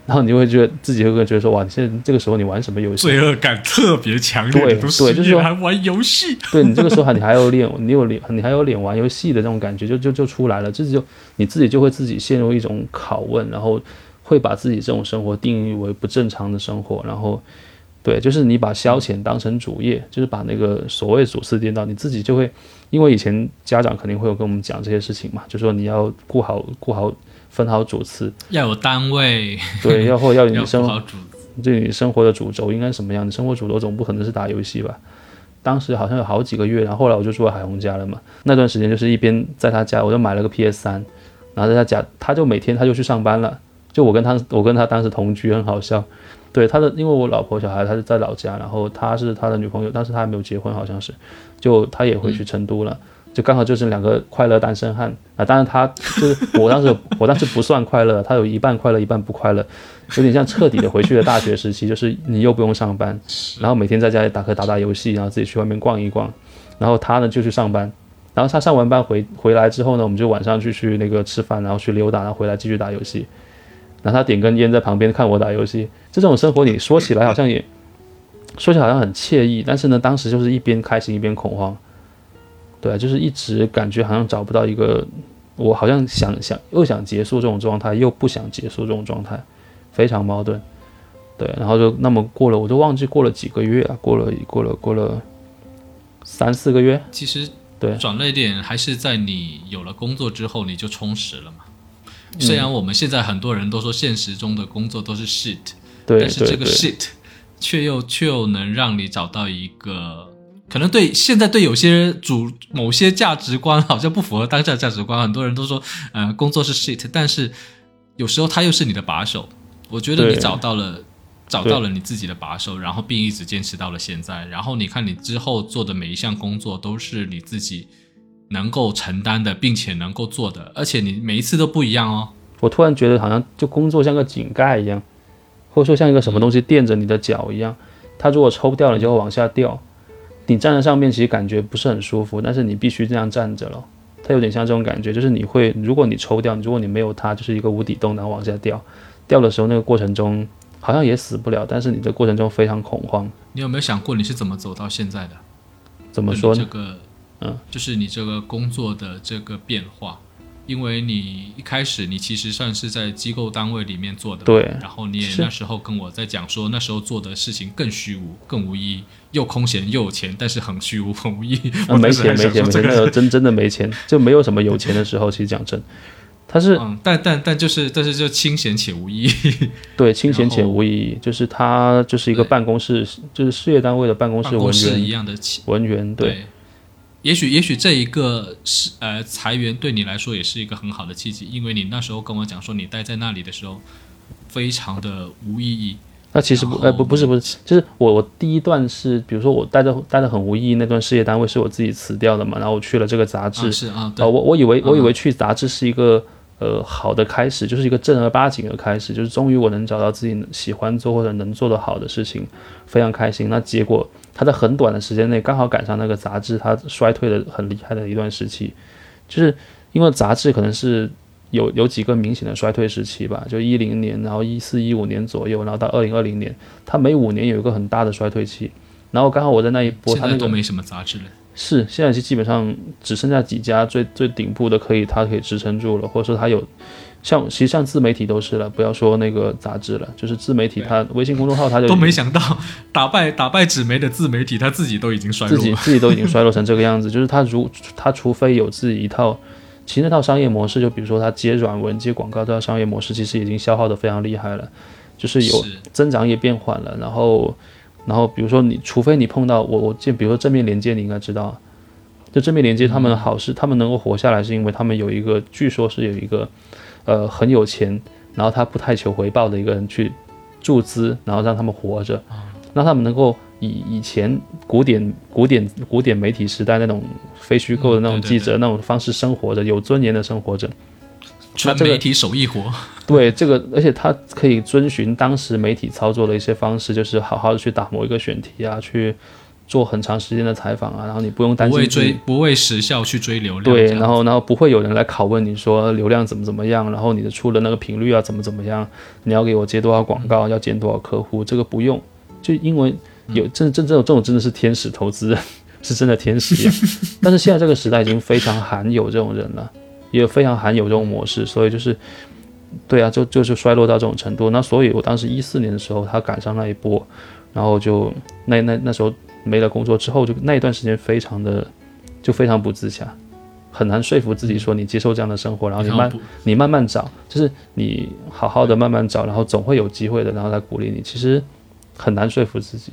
然后你就会觉得自己会觉得说哇，你现在这个时候你玩什么游戏？罪恶感特别强烈。对对，就是说还玩游戏。对你这个时候还你还有脸，你有脸，你还有脸玩游戏的这种感觉就就就出来了。这就你自己就会自己陷入一种拷问，然后会把自己这种生活定义为不正常的生活。然后对，就是你把消遣当成主业，就是把那个所谓主次颠倒，你自己就会因为以前家长肯定会有跟我们讲这些事情嘛，就说你要顾好顾好。分好主次，要有单位，对，要或要你生好主，对你生活的主轴应该什么样？你生活主轴总不可能是打游戏吧？当时好像有好几个月，然后后来我就住在海虹家了嘛。那段时间就是一边在他家，我就买了个 PS 三，然后在他家，他就每天他就去上班了。就我跟他，我跟他当时同居，很好笑。对他的，因为我老婆小孩他是在老家，然后他是他的女朋友，当时他还没有结婚，好像是，就他也回去成都了。就刚好就是两个快乐单身汉啊！当然他就是我当时 我当时不算快乐，他有一半快乐一半不快乐，有点像彻底的回去了大学时期，就是你又不用上班，然后每天在家里打开打打游戏，然后自己去外面逛一逛，然后他呢就去上班，然后他上完班回回来之后呢，我们就晚上去去那个吃饭，然后去溜达，然后回来继续打游戏，然后他点根烟在旁边看我打游戏，这种生活你说起来好像也说起来好像很惬意，但是呢，当时就是一边开心一边恐慌。对，就是一直感觉好像找不到一个，我好像想想又想结束这种状态，又不想结束这种状态，非常矛盾。对，然后就那么过了，我就忘记过了几个月啊，过了过了过了三四个月。其实对，转捩点还是在你有了工作之后，你就充实了嘛。虽然我们现在很多人都说现实中的工作都是 shit，对，但是这个 shit 却又却又能让你找到一个。可能对现在对有些主某些价值观好像不符合当下价值观，很多人都说，呃，工作是 shit，但是有时候它又是你的把手。我觉得你找到了，找到了你自己的把手，然后并一直坚持到了现在。然后你看你之后做的每一项工作都是你自己能够承担的，并且能够做的，而且你每一次都不一样哦。我突然觉得好像就工作像个井盖一样，或者说像一个什么东西垫着你的脚一样，它如果抽掉了就会往下掉。你站在上面，其实感觉不是很舒服，但是你必须这样站着了。它有点像这种感觉，就是你会，如果你抽掉，如果你没有它，就是一个无底洞，然后往下掉。掉的时候，那个过程中好像也死不了，但是你的过程中非常恐慌。你有没有想过你是怎么走到现在的？怎么说呢？这个，嗯，就是你这个工作的这个变化。因为你一开始你其实算是在机构单位里面做的，对。然后你也那时候跟我在讲说，那时候做的事情更虚无、更无意义，又空闲又有钱，但是很虚无、很无意义。没钱，没钱，没钱，那个真真的没钱，就没有什么有钱的时候。其实讲真，他是，嗯但但但就是，但是就清闲且无意义。对，清闲且无意义，就是他就是一个办公室，就是事业单位的办公室文员一样的文员，对。也许，也许这一个是呃裁员对你来说也是一个很好的契机，因为你那时候跟我讲说你待在那里的时候非常的无意义。那其实不，呃不不是不是，就是我我第一段是，比如说我待的待的很无意义那段事业单位是我自己辞掉的嘛，然后我去了这个杂志，是啊，对我我以为我以为去杂志是一个呃好的开始，就是一个正儿八经的开始，就是终于我能找到自己喜欢做或者能做的好的事情，非常开心。那结果。他在很短的时间内刚好赶上那个杂志它衰退的很厉害的一段时期，就是因为杂志可能是有有几个明显的衰退时期吧，就一零年，然后一四一五年左右，然后到二零二零年，它每五年有一个很大的衰退期，然后刚好我在那一波，它那都没什么杂志了，是现在是基本上只剩下几家最最顶部的可以它可以支撑住了，或者说它有。像其实像自媒体都是了，不要说那个杂志了，就是自媒体，它微信公众号它就都没想到打败打败纸媒的自媒体，它自己都已经衰落，自己自己都已经衰落成这个样子。就是它如它除非有自己一套，其实那套商业模式，就比如说它接软文接广告这套商业模式，其实已经消耗的非常厉害了，就是有增长也变缓了。然后然后比如说你除非你碰到我我见，比如说正面连接，你应该知道，就正面连接他们好是他们能够活下来，是因为他们有一个据说是有一个。呃，很有钱，然后他不太求回报的一个人去注资，然后让他们活着，让他们能够以以前古典古典古典媒体时代那种非虚构的那种记者那种方式生活着，有尊严的生活着。纯媒体手艺活。对这个，而且他可以遵循当时媒体操作的一些方式，就是好好的去打磨一个选题啊，去做很长时间的采访啊，然后你不用担心不为追不为时效去追流量。对，然后然后不会有人来拷问你说流量怎么怎么样，然后你的出的那个频率啊怎么怎么样，你要给我接多少广告，要见多少客户，这个不用，就因为有真真正这种真的是天使投资人。是真的天使，但是现在这个时代已经非常罕有这种人了，也非常罕有这种模式，所以就是，对啊，就就是衰落到这种程度。那所以我当时一四年的时候，他赶上那一波，然后就那那那时候没了工作之后，就那一段时间非常的就非常不自洽，很难说服自己说你接受这样的生活，然后你慢你慢慢找，就是你好好的慢慢找，然后总会有机会的，然后来鼓励你，其实很难说服自己。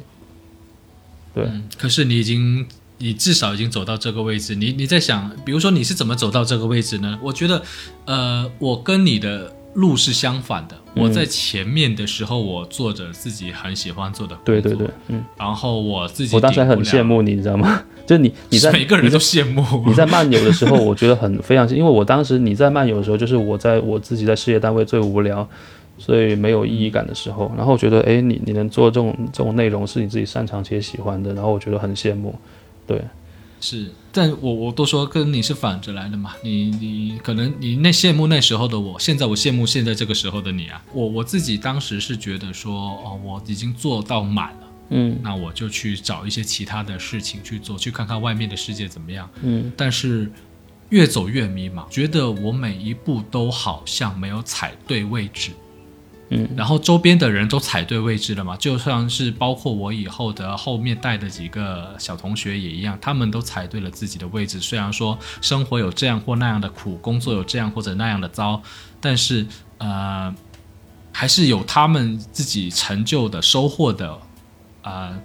对，可是你已经。你至少已经走到这个位置，你你在想，比如说你是怎么走到这个位置呢？我觉得，呃，我跟你的路是相反的。我在前面的时候，我做着自己很喜欢做的工作，对对对，嗯。然后我自己，我当时很羡慕你，你知道吗？就你你在每个人都羡慕你在漫游的时候，我觉得很非常，因为我当时你在漫游的时候，就是我在我自己在事业单位最无聊，所以没有意义感的时候，然后我觉得，哎，你你能做这种这种内容是你自己擅长且喜欢的，然后我觉得很羡慕。对，是，但我我都说跟你是反着来的嘛，你你可能你那羡慕那时候的我，现在我羡慕现在这个时候的你啊，我我自己当时是觉得说，哦，我已经做到满了，嗯，那我就去找一些其他的事情去做，去看看外面的世界怎么样，嗯，但是越走越迷茫，觉得我每一步都好像没有踩对位置。嗯，然后周边的人都踩对位置了嘛，就算是包括我以后的后面带的几个小同学也一样，他们都踩对了自己的位置。虽然说生活有这样或那样的苦，工作有这样或者那样的糟，但是呃，还是有他们自己成就的收获的，呃。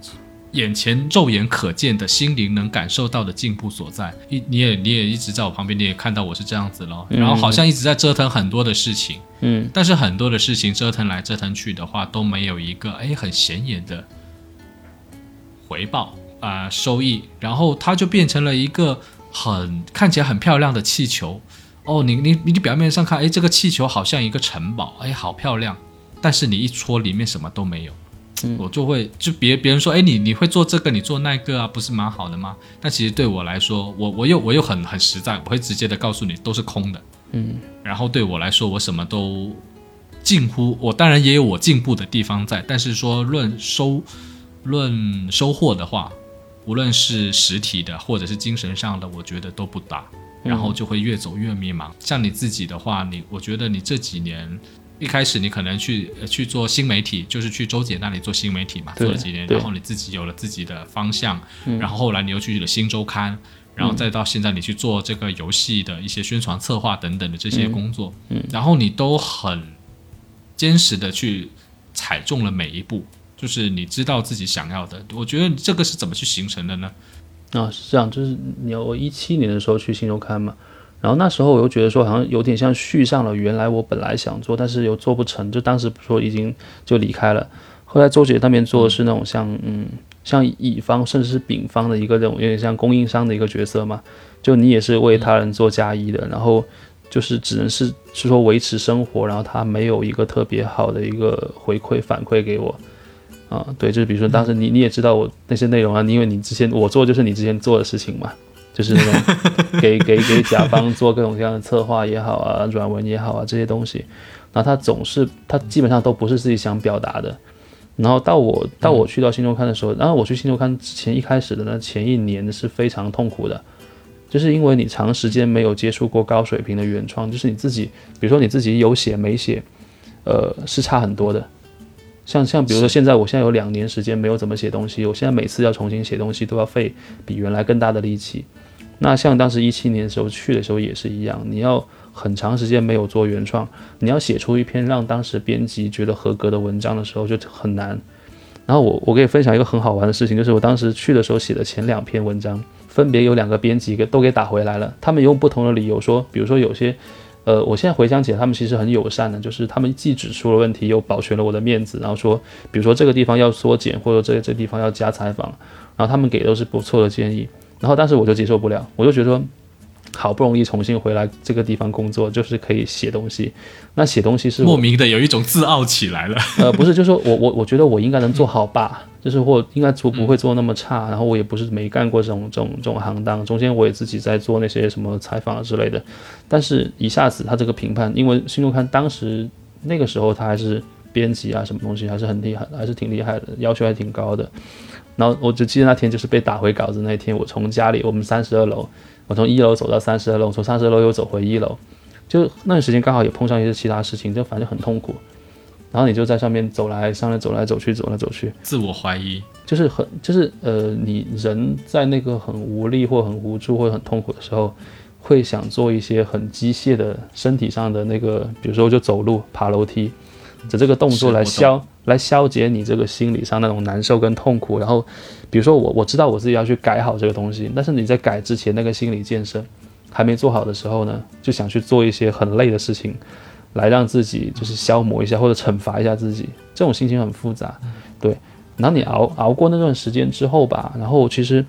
眼前肉眼可见的心灵能感受到的进步所在，一你也你也一直在我旁边，你也看到我是这样子咯。然后好像一直在折腾很多的事情，嗯，但是很多的事情折腾来折腾去的话都没有一个哎很显眼的回报啊收益，然后它就变成了一个很看起来很漂亮的气球。哦，你你你表面上看哎这个气球好像一个城堡哎好漂亮，但是你一戳里面什么都没有。我就会就别别人说，哎，你你会做这个，你做那个啊，不是蛮好的吗？但其实对我来说，我我又我又很很实在，我会直接的告诉你，都是空的。嗯，然后对我来说，我什么都近乎，我当然也有我进步的地方在，但是说论收论收获的话，无论是实体的或者是精神上的，我觉得都不大，然后就会越走越迷茫。像你自己的话，你我觉得你这几年。一开始你可能去去做新媒体，就是去周姐那里做新媒体嘛，做了几年，然后你自己有了自己的方向，然后后来你又去了新周刊，然后再到现在你去做这个游戏的一些宣传策划等等的这些工作，然后你都很坚实的去踩中了每一步，就是你知道自己想要的。我觉得这个是怎么去形成的呢？啊，是这样，就是你我一七年的时候去新周刊嘛。然后那时候我又觉得说，好像有点像续上了原来我本来想做，但是又做不成，就当时不说已经就离开了。后来周姐那边做的是那种像嗯像乙方甚至是丙方的一个这种有点像供应商的一个角色嘛，就你也是为他人做嫁衣的，然后就是只能是是说维持生活，然后他没有一个特别好的一个回馈反馈给我啊，对，就是比如说当时你你也知道我那些内容啊，因为你之前我做就是你之前做的事情嘛。就是那种给给给甲方做各种各样的策划也好啊，软文也好啊这些东西，然后他总是他基本上都不是自己想表达的。然后到我到我去到新周刊的时候，然后我去新周刊之前一开始的那前一年是非常痛苦的，就是因为你长时间没有接触过高水平的原创，就是你自己，比如说你自己有写没写，呃，是差很多的。像像比如说现在我现在有两年时间没有怎么写东西，我现在每次要重新写东西都要费比原来更大的力气。那像当时一七年的时候去的时候也是一样，你要很长时间没有做原创，你要写出一篇让当时编辑觉得合格的文章的时候就很难。然后我我给你分享一个很好玩的事情，就是我当时去的时候写的前两篇文章，分别有两个编辑给都给打回来了。他们用不同的理由说，比如说有些，呃，我现在回想起来，他们其实很友善的，就是他们既指出了问题，又保全了我的面子，然后说，比如说这个地方要缩减，或者这这地方要加采访，然后他们给都是不错的建议。然后当时我就接受不了，我就觉得，好不容易重新回来这个地方工作，就是可以写东西。那写东西是莫名的有一种自傲起来了。呃，不是，就是说我我我觉得我应该能做好吧，就是或应该做不会做那么差。然后我也不是没干过这种这种这种行当，中间我也自己在做那些什么采访之类的。但是一下子他这个评判，因为新周刊当时那个时候他还是编辑啊，什么东西还是很厉害，还是挺厉害的，要求还挺高的。然后我就记得那天就是被打回稿子那一天，我从家里我们三十二楼。我从一楼走到三十二楼，从三十二楼又走回一楼，就那段时间刚好也碰上一些其他事情，就反正很痛苦。然后你就在上面走来上面走来走去，走来走去，自我怀疑，就是很就是呃，你人在那个很无力或很无助或者很痛苦的时候，会想做一些很机械的身体上的那个，比如说就走路、爬楼梯。的这个动作来消来消解你这个心理上那种难受跟痛苦，然后，比如说我我知道我自己要去改好这个东西，但是你在改之前那个心理建设还没做好的时候呢，就想去做一些很累的事情，来让自己就是消磨一下或者惩罚一下自己，这种心情很复杂，对。然后你熬熬过那段时间之后吧，然后其实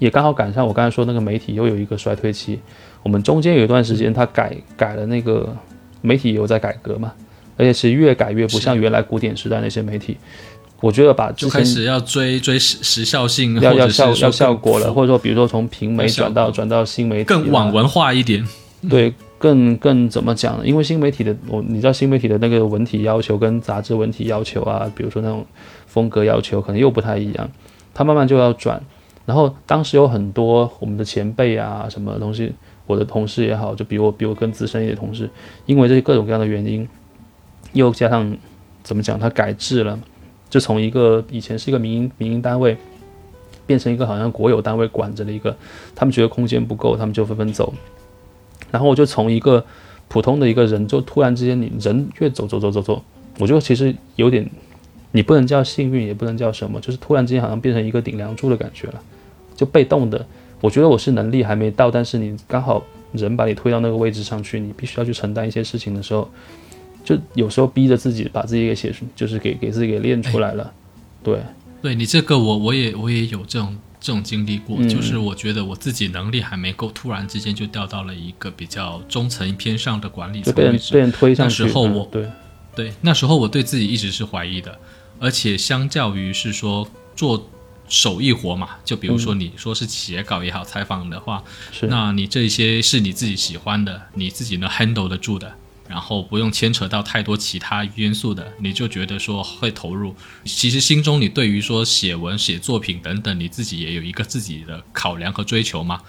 也刚好赶上我刚才说那个媒体又有一个衰退期，我们中间有一段时间他改改了那个媒体有在改革嘛。而且是越改越不像原来古典时代那些媒体，我觉得把就开始要追追时时效性，要要效要效果了，或者说比如说从平媒转到转到新媒体，更网文化一点，对，更更怎么讲呢？因为新媒体的我你知道新媒体的那个文体要求跟杂志文体要求啊，比如说那种风格要求可能又不太一样，它慢慢就要转。然后当时有很多我们的前辈啊，什么东西，我的同事也好，就比我比我更资深一点的同事，因为这些各种各样的原因。又加上，怎么讲？它改制了，就从一个以前是一个民营民营单位，变成一个好像国有单位管着的一个。他们觉得空间不够，他们就纷纷走。然后我就从一个普通的一个人，就突然之间，你人越走走走走走，我觉得其实有点，你不能叫幸运，也不能叫什么，就是突然之间好像变成一个顶梁柱的感觉了，就被动的。我觉得我是能力还没到，但是你刚好人把你推到那个位置上去，你必须要去承担一些事情的时候。就有时候逼着自己把自己给写出，就是给给自己给练出来了，对，对你这个我我也我也有这种这种经历过，就是我觉得我自己能力还没够，突然之间就掉到了一个比较中层偏上的管理层位置，被人推上去。那时候我对。对那时候我对自己一直是怀疑的，而且相较于是说做手艺活嘛，就比如说你说是写稿也好，采访的话，是。那你这些是你自己喜欢的，你自己能 handle 得住的。然后不用牵扯到太多其他因素的，你就觉得说会投入。其实心中你对于说写文、写作品等等，你自己也有一个自己的考量和追求嘛。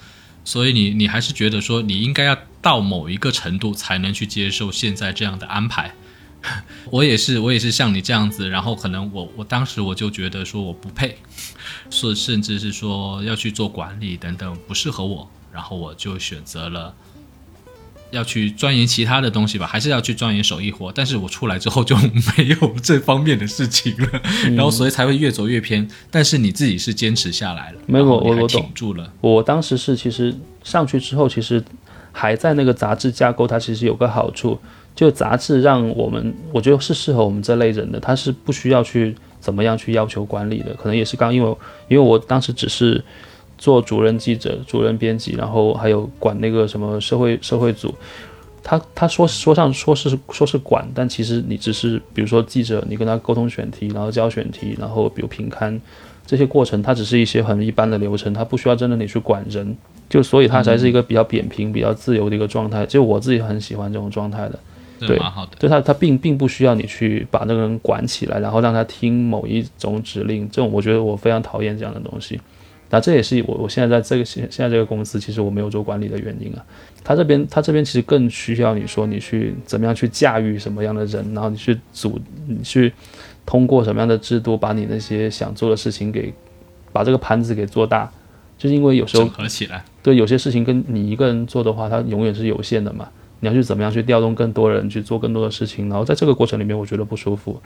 所以你你还是觉得说你应该要到某一个程度才能去接受现在这样的安排。我也是，我也是像你这样子。然后可能我我当时我就觉得说我不配，说甚至是说要去做管理等等不适合我，然后我就选择了。要去钻研其他的东西吧，还是要去钻研手艺活？但是我出来之后就没有这方面的事情了，然后所以才会越走越偏。但是你自己是坚持下来了，没有我我挺住了。我当时是其实上去之后，其实还在那个杂志架构，它其实有个好处，就杂志让我们我觉得是适合我们这类人的，它是不需要去怎么样去要求管理的。可能也是刚因为因为我当时只是。做主任记者、主任编辑，然后还有管那个什么社会社会组，他他说说上说是说是管，但其实你只是比如说记者，你跟他沟通选题，然后交选题，然后比如评刊这些过程，它只是一些很一般的流程，它不需要真的你去管人，就所以它才是一个比较扁平、比较自由的一个状态。就我自己很喜欢这种状态的，对，蛮好的。就他他并并不需要你去把那个人管起来，然后让他听某一种指令，这种我觉得我非常讨厌这样的东西。那这也是我我现在在这个现现在这个公司，其实我没有做管理的原因啊。他这边他这边其实更需要你说你去怎么样去驾驭什么样的人，然后你去组你去通过什么样的制度，把你那些想做的事情给把这个盘子给做大。就是因为有时候整合起来，对有些事情跟你一个人做的话，它永远是有限的嘛。你要去怎么样去调动更多人去做更多的事情，然后在这个过程里面，我觉得不舒服。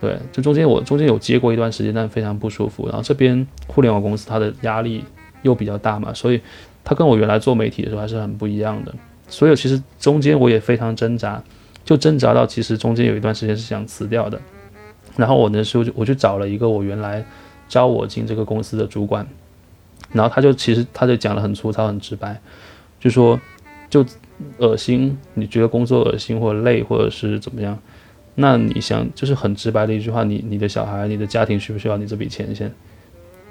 对，就中间我中间有接过一段时间，但非常不舒服。然后这边互联网公司它的压力又比较大嘛，所以它跟我原来做媒体的时候还是很不一样的。所以其实中间我也非常挣扎，就挣扎到其实中间有一段时间是想辞掉的。然后我那时候就我去找了一个我原来招我进这个公司的主管，然后他就其实他就讲的很粗糙很直白，就说就恶心，你觉得工作恶心或者累或者是怎么样？那你想就是很直白的一句话，你你的小孩、你的家庭需不需要你这笔钱先？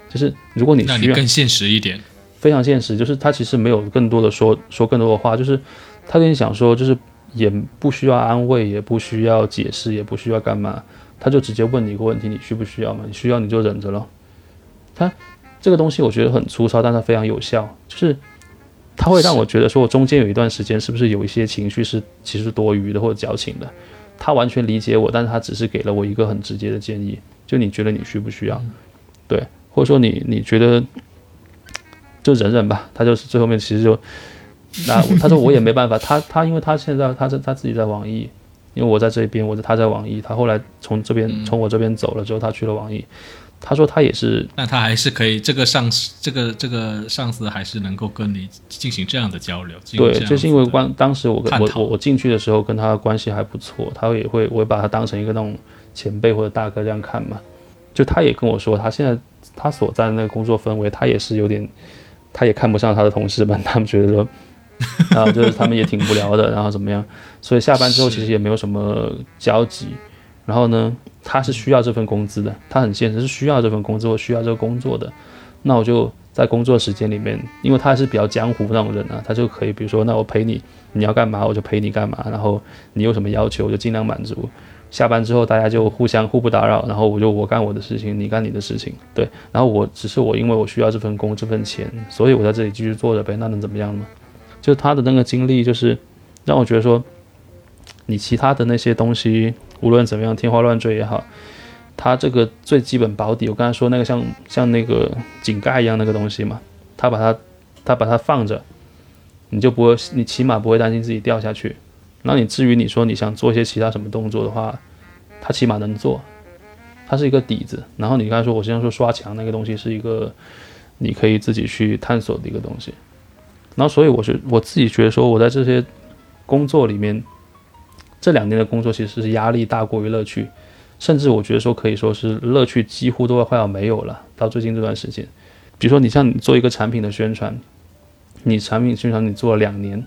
就是如果你需要，更现实一点，非常现实，就是他其实没有更多的说说更多的话，就是他跟你想说，就是也不需要安慰，也不需要解释，也不需要干嘛，他就直接问你一个问题：你需不需要嘛？你需要你就忍着咯。他这个东西我觉得很粗糙，但它非常有效，就是他会让我觉得说我中间有一段时间是不是有一些情绪是其实多余的或者矫情的。他完全理解我，但是他只是给了我一个很直接的建议，就你觉得你需不需要？对，或者说你你觉得就忍忍吧。他就是最后面其实就那他说我也没办法，他他因为他现在他在他自己在网易，因为我在这边，我在他在网易，他后来从这边从我这边走了之后，他去了网易。他说他也是，那他还是可以，这个上司，这个这个上司还是能够跟你进行这样的交流。对，就是因为关当时我跟我我我进去的时候跟他关系还不错，他也会我会把他当成一个那种前辈或者大哥这样看嘛。就他也跟我说，他现在他所在的那个工作氛围，他也是有点，他也看不上他的同事们，他们觉得说，然 后就是他们也挺无聊的，然后怎么样，所以下班之后其实也没有什么交集。然后呢，他是需要这份工资的，他很现实，是需要这份工资或需要这个工作的。那我就在工作时间里面，因为他是比较江湖那种人啊，他就可以，比如说，那我陪你，你要干嘛我就陪你干嘛，然后你有什么要求我就尽量满足。下班之后大家就互相互不打扰，然后我就我干我的事情，你干你的事情，对。然后我只是我，因为我需要这份工这份钱，所以我在这里继续做着呗，那能怎么样呢？就他的那个经历，就是让我觉得说，你其他的那些东西。无论怎么样，天花乱坠也好，它这个最基本保底，我刚才说那个像像那个井盖一样那个东西嘛，它把它它把它放着，你就不会，你起码不会担心自己掉下去。那你至于你说你想做一些其他什么动作的话，它起码能做，它是一个底子。然后你刚才说我经常说刷墙那个东西是一个你可以自己去探索的一个东西。然后所以我是我自己觉得说我在这些工作里面。这两年的工作其实是压力大过于乐趣，甚至我觉得说可以说是乐趣几乎都要快要没有了。到最近这段时间，比如说你像你做一个产品的宣传，你产品宣传你做了两年，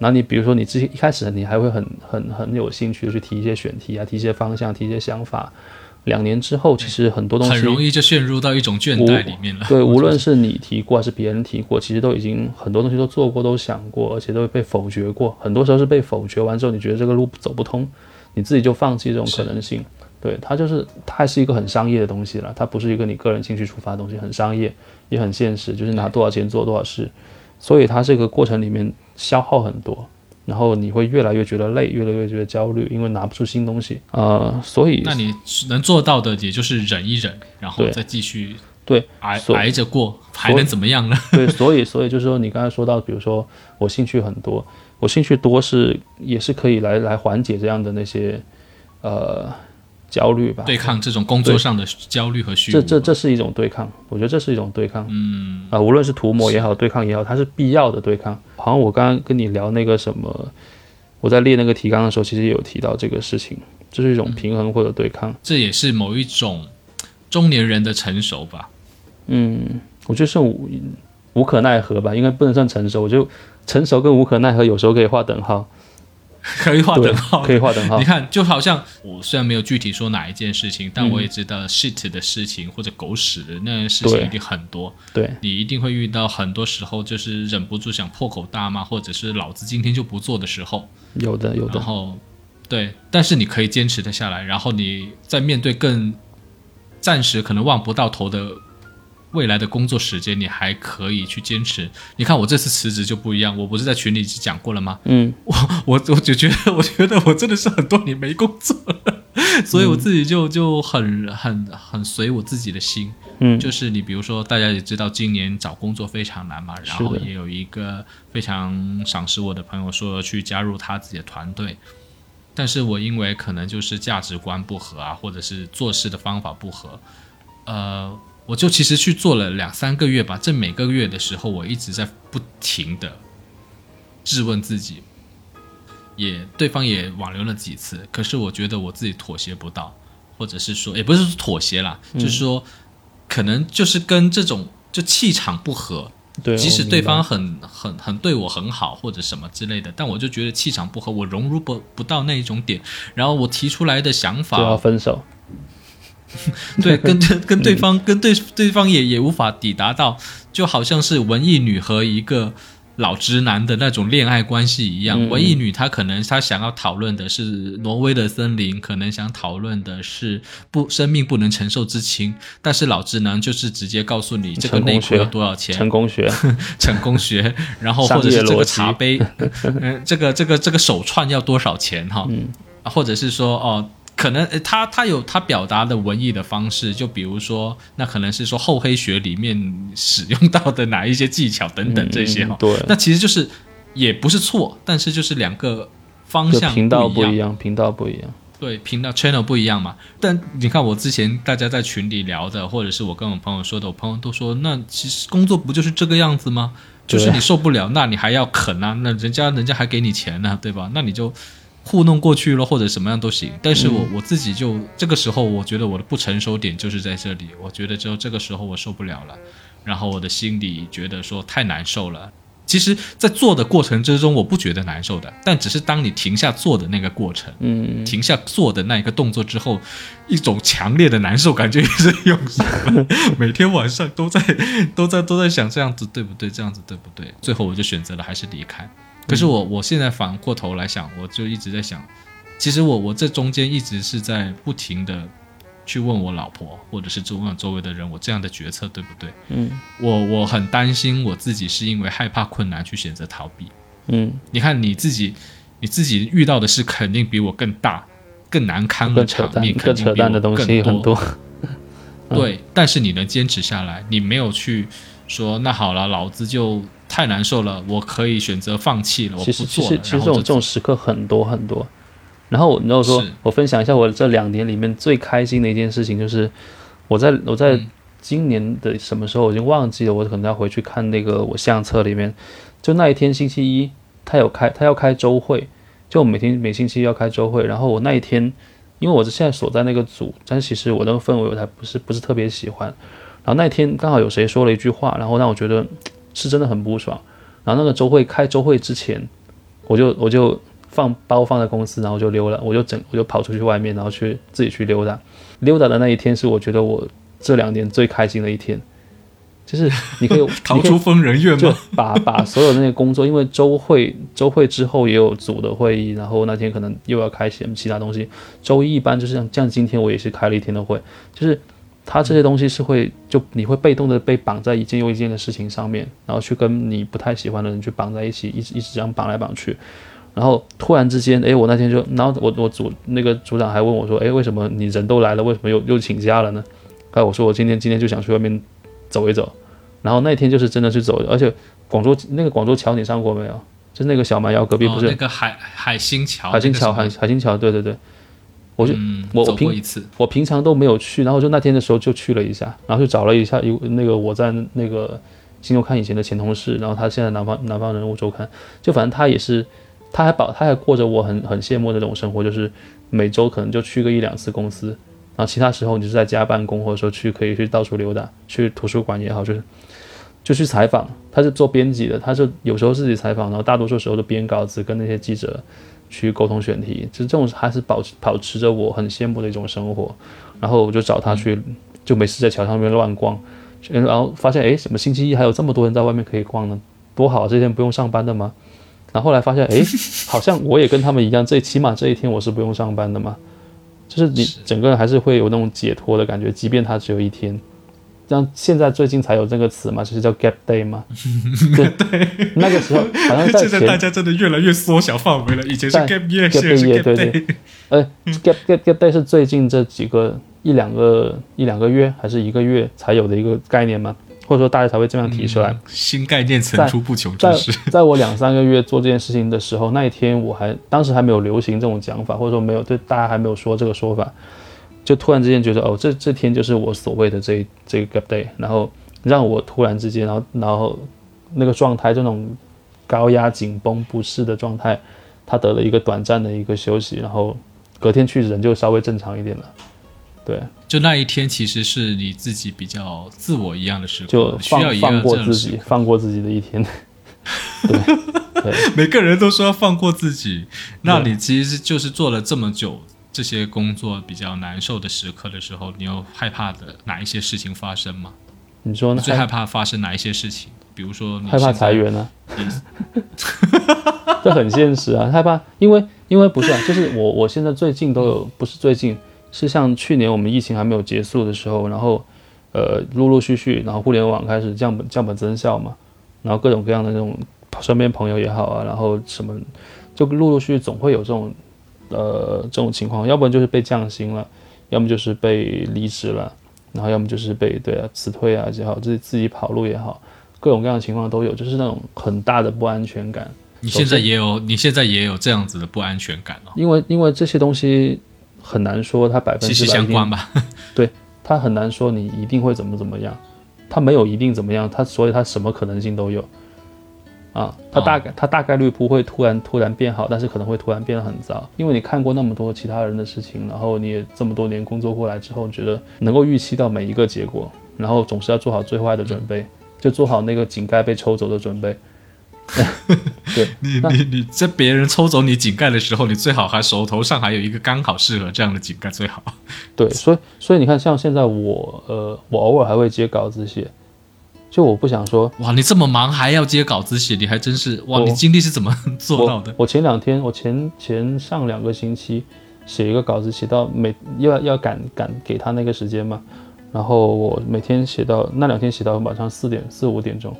那你比如说你之前一开始你还会很很很有兴趣的去提一些选题啊，提一些方向，提一些想法。两年之后，其实很多东西很容易就陷入到一种倦怠里面了。对，无论是你提过还是别人提过，其实都已经很多东西都做过、都想过，而且都被否决过。很多时候是被否决完之后，你觉得这个路走不通，你自己就放弃这种可能性。对，它就是它还是一个很商业的东西了，它不是一个你个人兴趣出发的东西，很商业也很现实，就是拿多少钱做多少事，所以它这个过程里面消耗很多。然后你会越来越觉得累，越来越觉得焦虑，因为拿不出新东西。呃，所以那你能做到的，也就是忍一忍，然后再继续对挨挨着过，还能怎么样呢？对，所以所以就是说，你刚才说到，比如说我兴趣很多，我兴趣多是也是可以来来缓解这样的那些呃。焦虑吧，对抗这种工作上的焦虑和虚。这这这是一种对抗，我觉得这是一种对抗。嗯啊，无论是涂抹也好，对抗也好，它是必要的对抗。好像我刚刚跟你聊那个什么，我在列那个提纲的时候，其实也有提到这个事情，这是一种平衡或者对抗。这也是某一种中年人的成熟吧？嗯，我觉得是无无可奈何吧，应该不能算成熟。我就成熟跟无可奈何有时候可以画等号。可以画等号，可以画等号。你看，就好像我虽然没有具体说哪一件事情，但我也知道 shit 的事情或者狗屎的那件事情一定很多。对，你一定会遇到很多时候，就是忍不住想破口大骂，或者是老子今天就不做的时候。有的，有的。然后，对，但是你可以坚持的下来，然后你在面对更暂时可能望不到头的。未来的工作时间，你还可以去坚持。你看我这次辞职就不一样，我不是在群里讲过了吗？嗯，我我我就觉得，我觉得我真的是很多年没工作了，所以我自己就就很很很随我自己的心。嗯，就是你比如说，大家也知道今年找工作非常难嘛，然后也有一个非常赏识我的朋友说去加入他自己的团队，但是我因为可能就是价值观不合啊，或者是做事的方法不合，呃。我就其实去做了两三个月吧，这每个月的时候，我一直在不停的质问自己，也对方也挽留了几次，可是我觉得我自己妥协不到，或者是说，也不是说妥协啦，就是说，可能就是跟这种就气场不合，对，即使对方很很很对我很好或者什么之类的，但我就觉得气场不合，我融入不不到那一种点，然后我提出来的想法就要法，分手，对，跟跟对方跟对对方也也无法抵达到，就好像是文艺女和一个老直男的那种恋爱关系一样。嗯文艺女她可能她想要讨论的是挪威的森林，可能想讨论的是不生命不能承受之轻，但是老直男就是直接告诉你这个内裤要多少钱，成功学，成功学，然后或者是这个茶杯，嗯、这个这个这个手串要多少钱哈？嗯或者是说哦。可能呃他他有他表达的文艺的方式，就比如说，那可能是说厚黑学里面使用到的哪一些技巧等等这些哈、嗯对，那其实就是也不是错，但是就是两个方向频道不一样。不一样，频道不一样，对，频道 channel 不一样嘛。但你看我之前大家在群里聊的，或者是我跟我朋友说的，我朋友都说，那其实工作不就是这个样子吗？就是你受不了，那你还要啃啊？那人家人家还给你钱呢、对吧？那你就糊弄过去了，或者什么样都行。但是我、我自己就这个时候，我觉得我的不成熟点就是在这里。我觉得只有这个时候我受不了了，然后我的心里觉得说太难受了。其实，在做的过程之中，我不觉得难受的，但只是当你停下做的那个过程，嗯，停下做的那一个动作之后，一种强烈的难受感觉也是涌上来。每天晚上都在都在都在想这样子对不对？这样子对不对？最后我就选择了还是离开。可是我我现在反过头来想，我就一直在想，其实我我这中间一直是在不停的去问我老婆，或者是问我周围的人，我这样的决策对不对？嗯。我我很担心我自己是因为害怕困难去选择逃避。嗯，你看你自己，你自己遇到的事肯定比我更大、更难堪的场面，、肯更定比我扯淡的东西更很多，对，但是你能坚持下来，你没有去说那好了，老子就太难受了，我可以选择放弃了，我其实其不做了。实其实这种这种时刻很多很多。然后你知道说，我分享一下我这两年里面最开心的一件事情，就是我在我在嗯今年的什么时候我已经忘记了，我可能要回去看那个我相册里面，就那一天星期一，他有开他要开周会，就每天每星期要开周会，然后我那一天，因为我是现在所在那个组，但其实我那个氛围我还不是不是特别喜欢，然后那一天刚好有谁说了一句话，然后让我觉得是真的很不爽，然后那个周会开周会之前，我就我就放包放在公司，然后就溜了，我就整我就跑出去外面，然后去自己去溜达。溜达的那一天是我觉得我这两年最开心的一天，就是你可以 逃出疯人院就吗？把把所有的那些工作，因为周会周会之后也有组的会议，然后那天可能又要开些其他东西。周一一般就是像像今天我也是开了一天的会，就是它这些东西是会就你会被动的被绑在一件又一件的事情上面，然后去跟你不太喜欢的人去绑在一起，一直一直这样绑来绑去。然后突然之间，哎，我那天就，然后我我组那个组长还问我说，哎，为什么你人都来了，为什么又又请假了呢？后来我说我今天今天就想去外面走一走，然后那天就是真的去走，而且广州那个广州桥你上过没有？就是那个小蛮腰隔壁不哦，是那个海海星桥，海星桥，海海星桥，对对对，我就、嗯，我平一次，我平常都没有去，然后就那天的时候就去了一下，然后就找了一下有那个我在那个新周刊以前的前同事，然后他现在南方南方人物周刊，就反正他也是，他还保他还过着我很很羡慕的那种生活，就是每周可能就去个一两次公司，然后其他时候你就是在家办公，或者说去可以去到处溜达，去图书馆也好，就是就去采访。他是做编辑的，他是有时候自己采访，然后大多数时候都编稿子，跟那些记者去沟通选题。其实这种还是保持保持着我很羡慕的一种生活。然后我就找他去，就没事在桥上面乱逛，然后发现诶，什么星期一还有这么多人在外面可以逛呢？多好，这天不用上班的吗？然后后来发现，诶，好像我也跟他们一样，这起码这一天我是不用上班的嘛。就是你整个人还是会有那种解脱的感觉，即便它只有一天。像现在最近才有这个词嘛，就是叫 gap day 嘛。对，那个时候好像在 现在大家真的越来越缩小范围了，以前是 gap 在是 year，gap 对 day 对。呃，gap gap gap day 是最近这几个一两个一两个月还是一个月才有的一个概念嘛，或者说大家才会这样提出来。嗯新概念层出不穷之在势。在我两三个月做这件事情的时候，那一天我还当时还没有流行这种讲法，或者说没有对大家还没有说这个说法，就突然之间觉得哦，这这天就是我所谓的这这个 day，然后让我突然之间，然后然后那个状态，这种高压紧绷不适的状态，他得了一个短暂的一个休息，然后隔天去人就稍微正常一点了，对，就那一天其实是你自己比较自我一样的时刻，就需要放放过自己。放过自己的一天。对对，每个人都说要放过自己，那你其实就是做了这么久这些工作比较难受的时刻的时候，你有害怕的哪一些事情发生吗？你说呢？最害害怕发生哪一些事情？比如说你害怕裁员呢、嗯 这很现实啊，害怕，因为因为不是啊，就是我我现在最近都有，不是最近，是像去年我们疫情还没有结束的时候，然后呃陆陆续续，然后互联网开始降本降本增效嘛，然后各种各样的那种身边朋友也好啊，然后什么就陆陆续续总会有这种呃这种情况，要不然就是被降薪了，要么就是被离职了，然后要么就是被对啊辞退啊也好，自己自己跑路也好，各种各样的情况都有，就是那种很大的不安全感。你现在也有，你现在也有这样子的不安全感哦，因为因为这些东西很难说它百分之相关吧？对它很难说你一定会怎么怎么样，它没有一定怎么样，它所以它什么可能性都有啊，它大概、它大概率不会突然突然变好，但是可能会突然变得很糟，因为你看过那么多其他人的事情，然后你也这么多年工作过来之后，觉得能够预期到每一个结果，然后总是要做好最坏的准备，就做好那个井盖被抽走的准备。对，你你你在别人抽走你井盖的时候，你最好还手头上还有一个刚好适合这样的井盖最好。对，所以所以你看，像现在我呃，我偶尔还会接稿子写，就我不想说，哇，你这么忙还要接稿子写，你还真是哇，你精力是怎么 做到的我？我前两天，我前前上两个星期写一个稿子，写到每要要赶赶给他那个时间嘛，然后我每天写到那两天写到晚上四点四五点钟，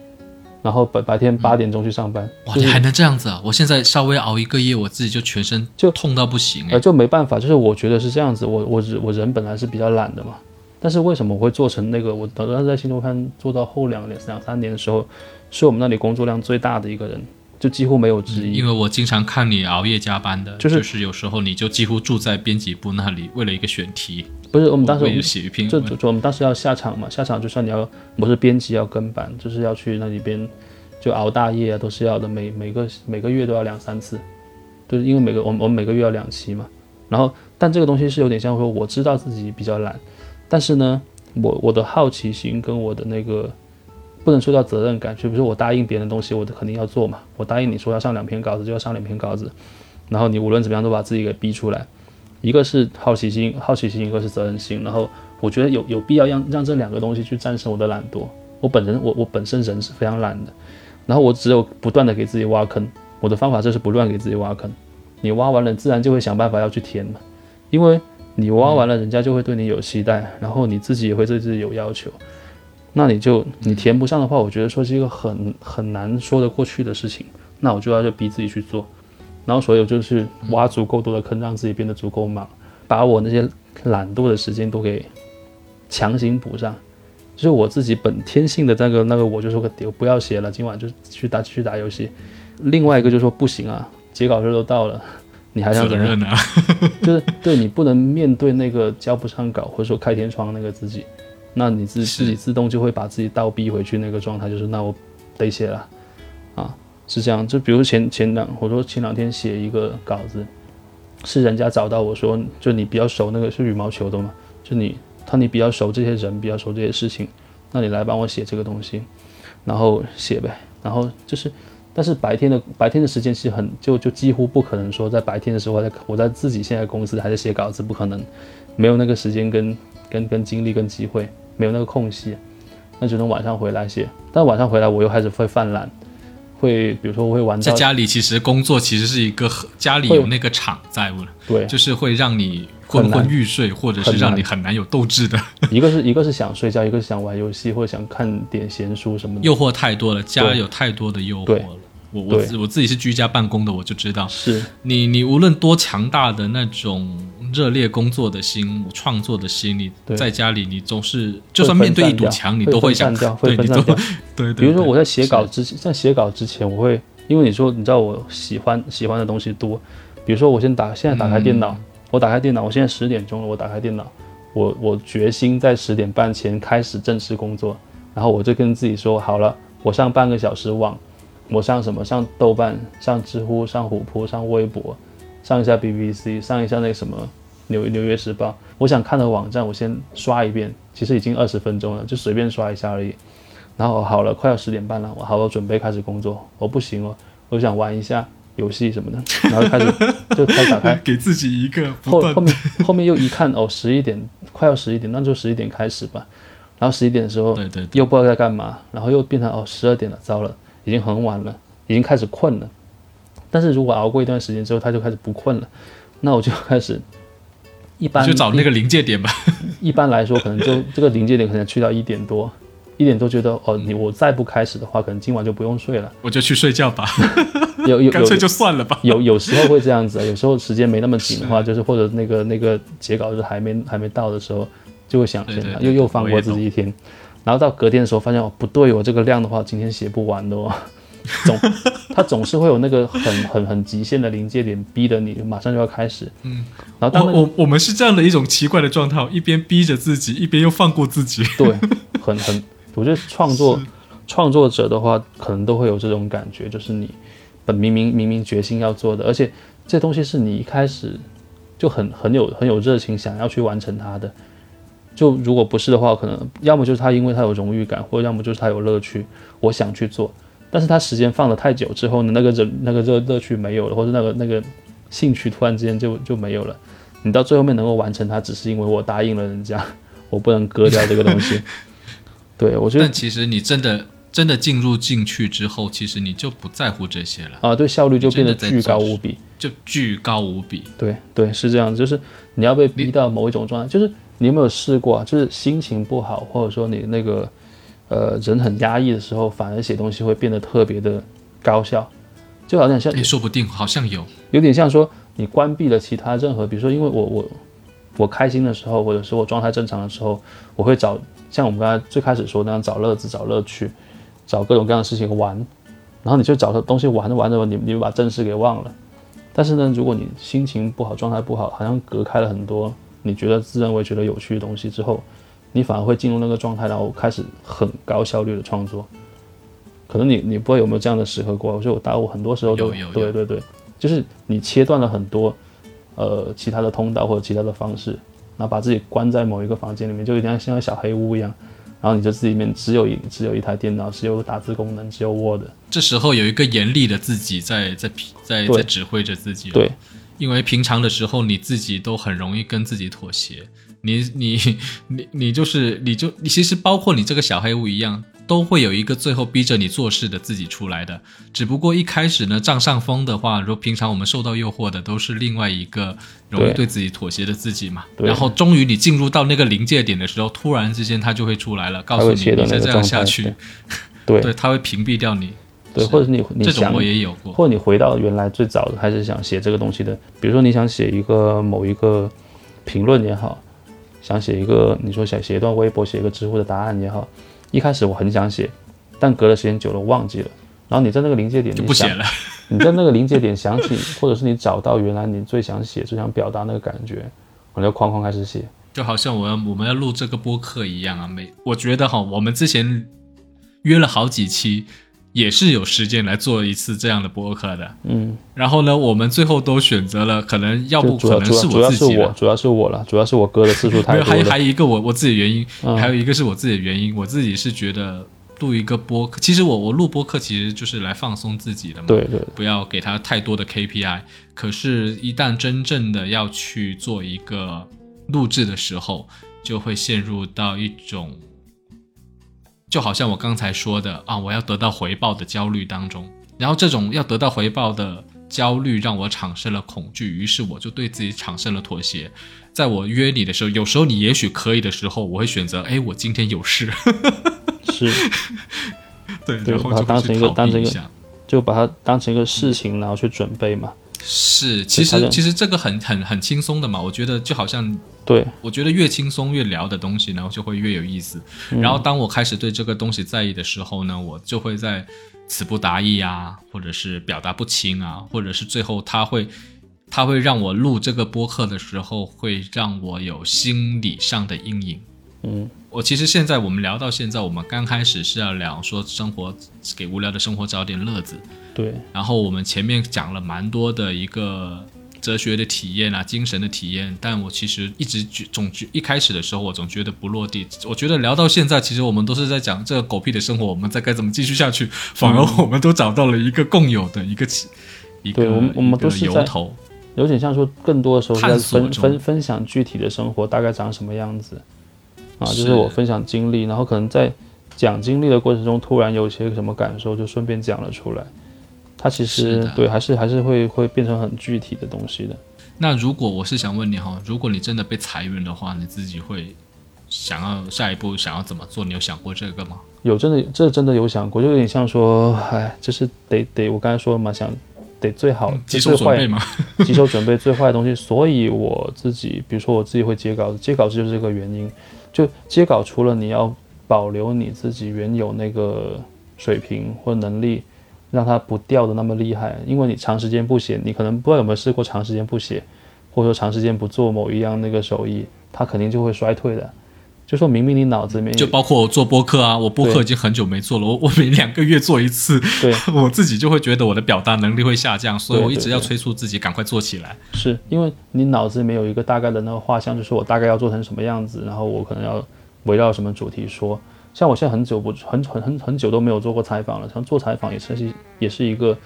然后白白天八点钟去上班，哇，就是你还能这样子啊！我现在稍微熬一个夜，我自己就全身就痛到不行哎呃，。就没办法，就是我觉得是这样子，我我人我人本来是比较懒的嘛，但是为什么我会做成那个？我当时在新周刊做到后两年两三年的时候，是我们那里工作量最大的一个人，就几乎没有之一。因为我经常看你熬夜加班的，就是就是有时候你就几乎住在编辑部那里，为了一个选题，不是我们当时我们写一篇就就就我们当时要下场嘛，下场就算你要我是编辑要跟班，就是要去那里边就熬大夜啊，都是要的，每每个每个月都要两三次，就是因为每个我们我们每个月要两期嘛。然后，但这个东西是有点像说，我知道自己比较懒，但是呢，我我的好奇心跟我的那个不能说叫责任感，就比如说我答应别人的东西，我肯定要做嘛。我答应你说要上两篇稿子，就要上两篇稿子，然后你无论怎么样都把自己给逼出来。一个是好奇心，好奇心，一个是责任心。然后我觉得有有必要让让这两个东西去战胜我的懒惰。我本人我我本身人是非常懒的，然后我只有不断的给自己挖坑。我的方法就是不断给自己挖坑，你挖完了，自然就会想办法要去填嘛。因为你挖完了，人家就会对你有期待，然后你自己也会对自己有要求。那你就你填不上的话，我觉得说是一个很很难说得过去的事情。那我就要就逼自己去做，然后所以我就是挖足够多的坑，让自己变得足够忙，把我那些懒惰的时间都给强行补上。就是我自己本天性的那个那个，我就说个丢，不要写了，今晚就去打去打游戏。另外一个就说不行啊，截稿日都到了，你还想怎么样？任啊，就是对你不能面对那个交不上稿或者说开天窗那个自己，那你自是自己自动就会把自己倒逼回去那个状态，就是那我得写了，啊，是这样。就比如前前两我说前两天写一个稿子，是人家找到我说，就你比较熟那个是羽毛球的嘛，就你他你比较熟这些人，比较熟这些事情，那你来帮我写这个东西，然后写呗，然后就是。但是白天的白天的时间其实很就就几乎不可能说在白天的时候我在我在自己现在公司还在写稿子，不可能，没有那个时间跟跟跟精力跟机会，没有那个空隙，那只能晚上回来写。但晚上回来我又开始会犯懒，会比如说我会玩在家里其实工作其实是一个家里有那个场在，对，就是会让你昏昏欲睡，或者是让你很难有斗志的。一个是一个是想睡觉，一个是想玩游戏或者想看点闲书什么的。诱惑太多了，家有太多的诱惑了。我我自我自己是居家办公的，我就知道，是。你你无论多强大的那种热烈工作的心、创作的心，你在家里你总是就算面对一堵墙，你都会想 对。对对。比如说我在写稿之前，在写稿之前，我会因为你说你知道我喜欢喜欢的东西多，比如说我先打现在打开电脑，嗯。我打开电脑，我现在十点钟了，我打开电脑，我我决心在十点半前开始正式工作，然后我就跟自己说好了，我上半个小时网，我上什么上豆瓣、上知乎、上虎扑、上微博，上一下 BBC，上一下那个什么纽纽约时报，我想看的网站，我先刷一遍，其实已经二十分钟了，就随便刷一下而已。然后好了，快要十点半了，我好好准备开始工作。我不行哦，我想玩一下游戏什么的，然后开始就开始打开，给自己一个后后面后面又一看哦，十一点快要十一点，那就十一点开始吧。然后十一点的时候，对对，又不知道在干嘛，然后又变成哦十二点了，糟了，已经很晚了，已经开始困了。但是如果熬过一段时间之后，他就开始不困了，那我就开始一般就找那个临界点吧。一般来说，可能就这个临界点可能去到一点多。一点多觉得哦，你我再不开始的话，可能今晚就不用睡了。我就去睡觉吧，有有干脆就算了吧。有有时候会这样子，有时候时间没那么紧的话，就是或者那个那个截稿日还没还没到的时候，就会想想又又放过自己一天。然后到隔天的时候，发现哦不对，我这个量的话，今天写不完的哦。总它总是会有那个很很很极限的临界点，逼得你马上就要开始。嗯，然后我我我们是这样的一种奇怪的状态，一边逼着自己，一边又放过自己。对，很很。我觉得创作 创作者的话，可能都会有这种感觉，就是你本明明明明决心要做的，而且这东西是你一开始就很很有很有热情想要去完成它的。就如果不是的话，可能要么就是他因为他有荣誉感，或者要么就是他有乐趣，我想去做。但是他时间放了太久之后呢，那个人那个乐乐趣没有了，或者那个那个兴趣突然之间就就没有了。你到最后面能够完成它，只是因为我答应了人家，我不能割掉这个东西。对，我觉得。但其实你真的真的进入进去之后，其实你就不在乎这些了啊！对，效率就变得巨高无比，就巨高无比。对对，是这样子，就是你要被逼到某一种状态，就是你有没有试过啊？就是心情不好，或者说你那个呃人很压抑的时候，反而写东西会变得特别的高效，就好像像，说不定好像有，有点像说你关闭了其他任何，比如说，因为我我我开心的时候，或者是我状态正常的时候，我会找。像我们刚才最开始说那样找乐子、找乐趣、找各种各样的事情玩，然后你就找个东西玩着玩着，你你就把正事给忘了。但是呢，如果你心情不好、状态不好，好像隔开了很多你觉得自认为觉得有趣的东西之后，你反而会进入那个状态，然后开始很高效率的创作。可能你你不知道有没有这样的时刻过？我觉得我大我很多时候都对对对，就是你切断了很多呃其他的通道或者其他的方式。然后把自己关在某一个房间里面，就有点像小黑屋一样。然后你就自己里面只有一只有一台电脑，只有打字功能，只有 Word。这时候有一个严厉的自己在在在在指挥着自己。对，因为平常的时候你自己都很容易跟自己妥协。你你你你就是你就你其实包括你这个小黑屋一样。都会有一个最后逼着你做事的自己出来的，只不过一开始呢占上风的话，如果平常我们受到诱惑的都是另外一个容易对自己妥协的自己嘛。然后终于你进入到那个临界点的时候，突然之间他就会出来了，告诉你你再这样下去，对，对，他会屏蔽掉你。对，或者你你这种我也有过，或者你回到原来最早的开始想写这个东西的，比如说你想写一个某一个评论也好，想写一个你说想写一段微博，写一个知乎的答案也好。一开始我很想写，但隔了时间久了忘记了。然后你在那个临界点，就不写了。你在那个临界点想起，或者是你找到原来你最想写、最想表达那个感觉，我就哐哐开始写。就好像我要我们要录这个播客一样啊，每我觉得哈，我们之前约了好几期。也是有时间来做一次这样的播客的，嗯，然后呢，我们最后都选择了，可能要不可能是我自己，主要是我，主要是我了，主要是我哥的次数太多。还有还有一个我我自己原因，还有一个是我自己的原因，我自己是觉得录一个播客，其实我我录播客其实就是来放松自己的嘛，对对，不要给他太多的 KPI。可是，一旦真正的要去做一个录制的时候，就会陷入到一种。就好像我刚才说的啊，我要得到回报的焦虑当中，然后这种要得到回报的焦虑让我产生了恐惧，于是我就对自己产生了妥协。在我约你的时候，有时候你也许可以的时候，我会选择，哎，我今天有事，是，对，然后当成一个当成一个，就把它当成一个事情，然后去准备嘛。是，其实其实这个很很很轻松的嘛，我觉得就好像，对我觉得越轻松越聊的东西，然后就会越有意思。然后当我开始对这个东西在意的时候呢，我就会在词不达意啊，或者是表达不清啊，或者是最后他会他会让我录这个播客的时候，会让我有心理上的阴影。嗯，我其实现在我们聊到现在，我们刚开始是要聊说生活给无聊的生活找点乐子。对，然后我们前面讲了蛮多的一个哲学的体验啊，精神的体验，但我其实一直觉总觉一开始的时候，我总觉得不落地。我觉得聊到现在，其实我们都是在讲这个狗屁的生活，我们在该怎么继续下去，反而我们都找到了一个共有的一个起，一个对我们我们都是在一个由头。有点像说，更多的时候是在分分分享具体的生活大概长什么样子啊，就是是我分享经历，然后可能在讲经历的过程中，突然有些什么感受，就顺便讲了出来。它其实对，还是还是会会变成很具体的东西的。那如果我是想问你哈，如果你真的被裁员的话，你自己会想要下一步想要怎么做？你有想过这个吗？有真的，这真的有想过，就有点像说，哎，就是得得，我刚才说了嘛，想得最好几最坏手准备吗？几手准备最坏的东西，所以我自己，比如说我自己会接稿子，接稿子就是这个原因。就接稿，除了你要保留你自己原有那个水平或能力，让它不掉的那么厉害，因为你长时间不写，你可能不知道有没有试过长时间不写，或者说长时间不做某一样那个手艺，它肯定就会衰退的。就说明明你脑子里面就包括我做播客啊，我播客已经很久没做了，我我每两个月做一次，对 我自己就会觉得我的表达能力会下降，所以我一直要催促自己赶快做起来。是因为你脑子里面有一个大概的那个画像，就是我大概要做成什么样子，然后我可能要围绕什么主题说。像我现在很久不很很很很久都没有做过采访了，像做采访也是也是一个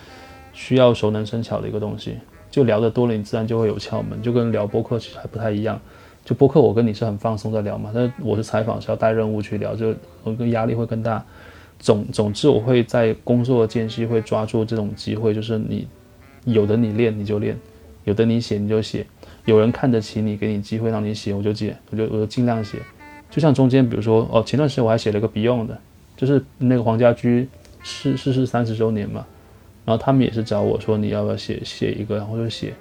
需要熟能生巧的一个东西。就聊得多了，你自然就会有窍门，就跟聊播客其实还不太一样。就播客我跟你是很放松在聊嘛，但是我是采访是要带任务去聊，就我跟压力会更大。总总之，我会在工作的间隙会抓住这种机会，就是你有的你练你就练，有的你写你就写，有人看得起你，给你机会让你写，我就写，我就我就尽量写。就像中间，比如说哦，前段时间我还写了个 Beyond 的，就是那个黄家驹逝逝世三十周年嘛，然后他们也是找我说你要不要写写一个，然后就写。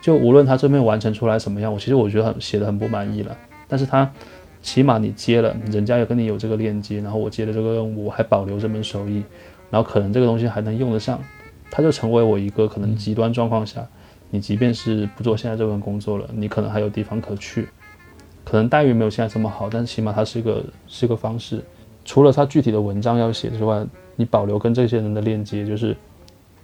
就无论他这边完成出来什么样，我其实我觉得很写的很不满意了，但是他起码你接了，人家也跟你有这个链接，然后我接了这个任务，我还保留这门手艺，然后可能这个东西还能用得上，它就成为我一个可能极端状况下，你即便是不做现在这份工作了，你可能还有地方可去，可能待遇没有现在这么好，但是起码它是一个是一个方式。除了它具体的文章要写之外，你保留跟这些人的链接，就是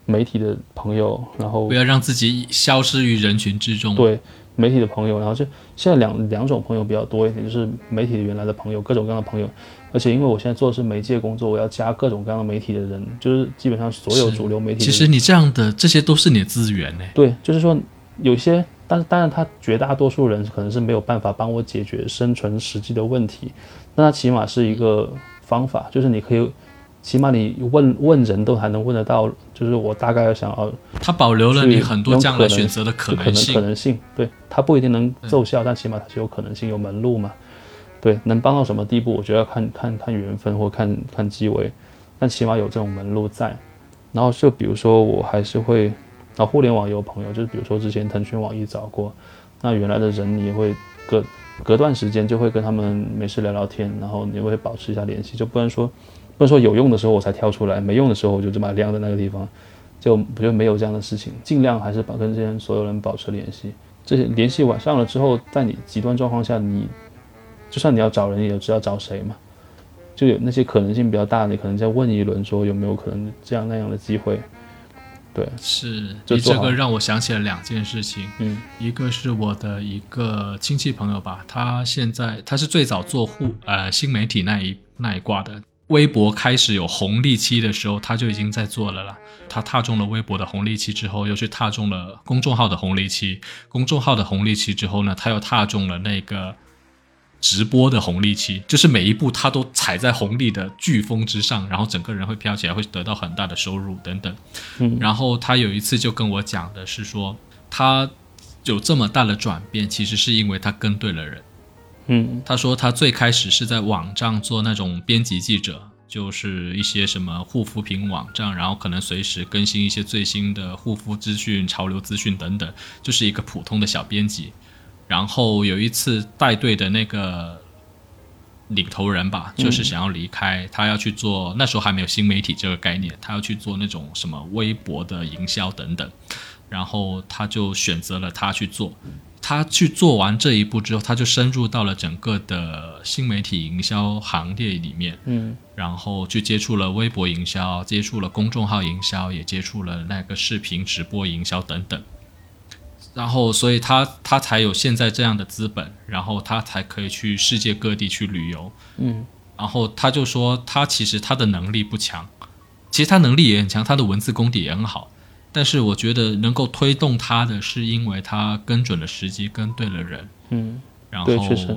媒体的朋友，然后不要让自己消失于人群之中。，对媒体的朋友，然后就现在两两种朋友比较多一点，就是媒体原来的朋友，各种各样的朋友，而且因为我现在做的是媒介工作，我要加各种各样的媒体的人，就是基本上所有主流媒体。其实你这样的这些都是你的资源呢。对，就是说有些，但是当然他绝大多数人可能是没有办法帮我解决生存实际的问题，但他起码是一个方法，就是你可以，起码你问问人都还能问得到，就是我大概想要他保留了你很多用可能将来选择的可能可。能性，对，他不一定能奏效，但起码它是有可能性、有门路嘛。对，能帮到什么地步，我觉得要看看看缘分或看看机会，但起码有这种门路在。然后就比如说，我还是会，那互联网也有朋友，就是比如说之前腾讯、网易找过，那原来的人你也会隔隔段时间就会跟他们没事聊聊天，然后你会保持一下联系，就不能说不能说有用的时候我才跳出来，没用的时候我就这么晾在那个地方。就不就没有这样的事情，尽量还是把跟这些所有人保持联系。这些联系完上了之后，在你极端状况下，你就算你要找人，也知道找谁嘛。就有那些可能性比较大，你可能再问一轮，说有没有可能这样那样的机会。对，是你这个让我想起了两件事情，嗯。一个是我的一个亲戚朋友吧，他现在他是最早做互呃新媒体那一那一挂的，微博开始有红利期的时候，他就已经在做了啦。他踏中了微博的红利期之后，又去踏中了公众号的红利期，公众号的红利期之后呢，他又踏中了那个直播的红利期，就是每一步他都踩在红利的飓风之上，然后整个人会飘起来，会得到很大的收入等等。嗯然后他有一次就跟我讲的是说，他有这么大的转变，其实是因为他跟对了人。嗯他说他最开始是在网站做那种编辑记者，就是一些什么护肤品网站，然后可能随时更新一些最新的护肤资讯、潮流资讯等等，就是一个普通的小编辑。然后有一次带队的那个领头人吧，就是想要离开，他要去做，那时候还没有新媒体这个概念，他要去做那种什么微博的营销等等，然后他就选择了他去做。他去做完这一步之后，他就深入到了整个的新媒体营销行业里面，嗯然后去接触了微博营销，接触了公众号营销，也接触了那个视频直播营销等等。然后所以他他才有现在这样的资本，然后他才可以去世界各地去旅游。嗯，然后他就说他其实他的能力不强，其实他能力也很强，他的文字功底也很好。但是我觉得能够推动他的是因为他跟准了时机，跟对了人，嗯，然后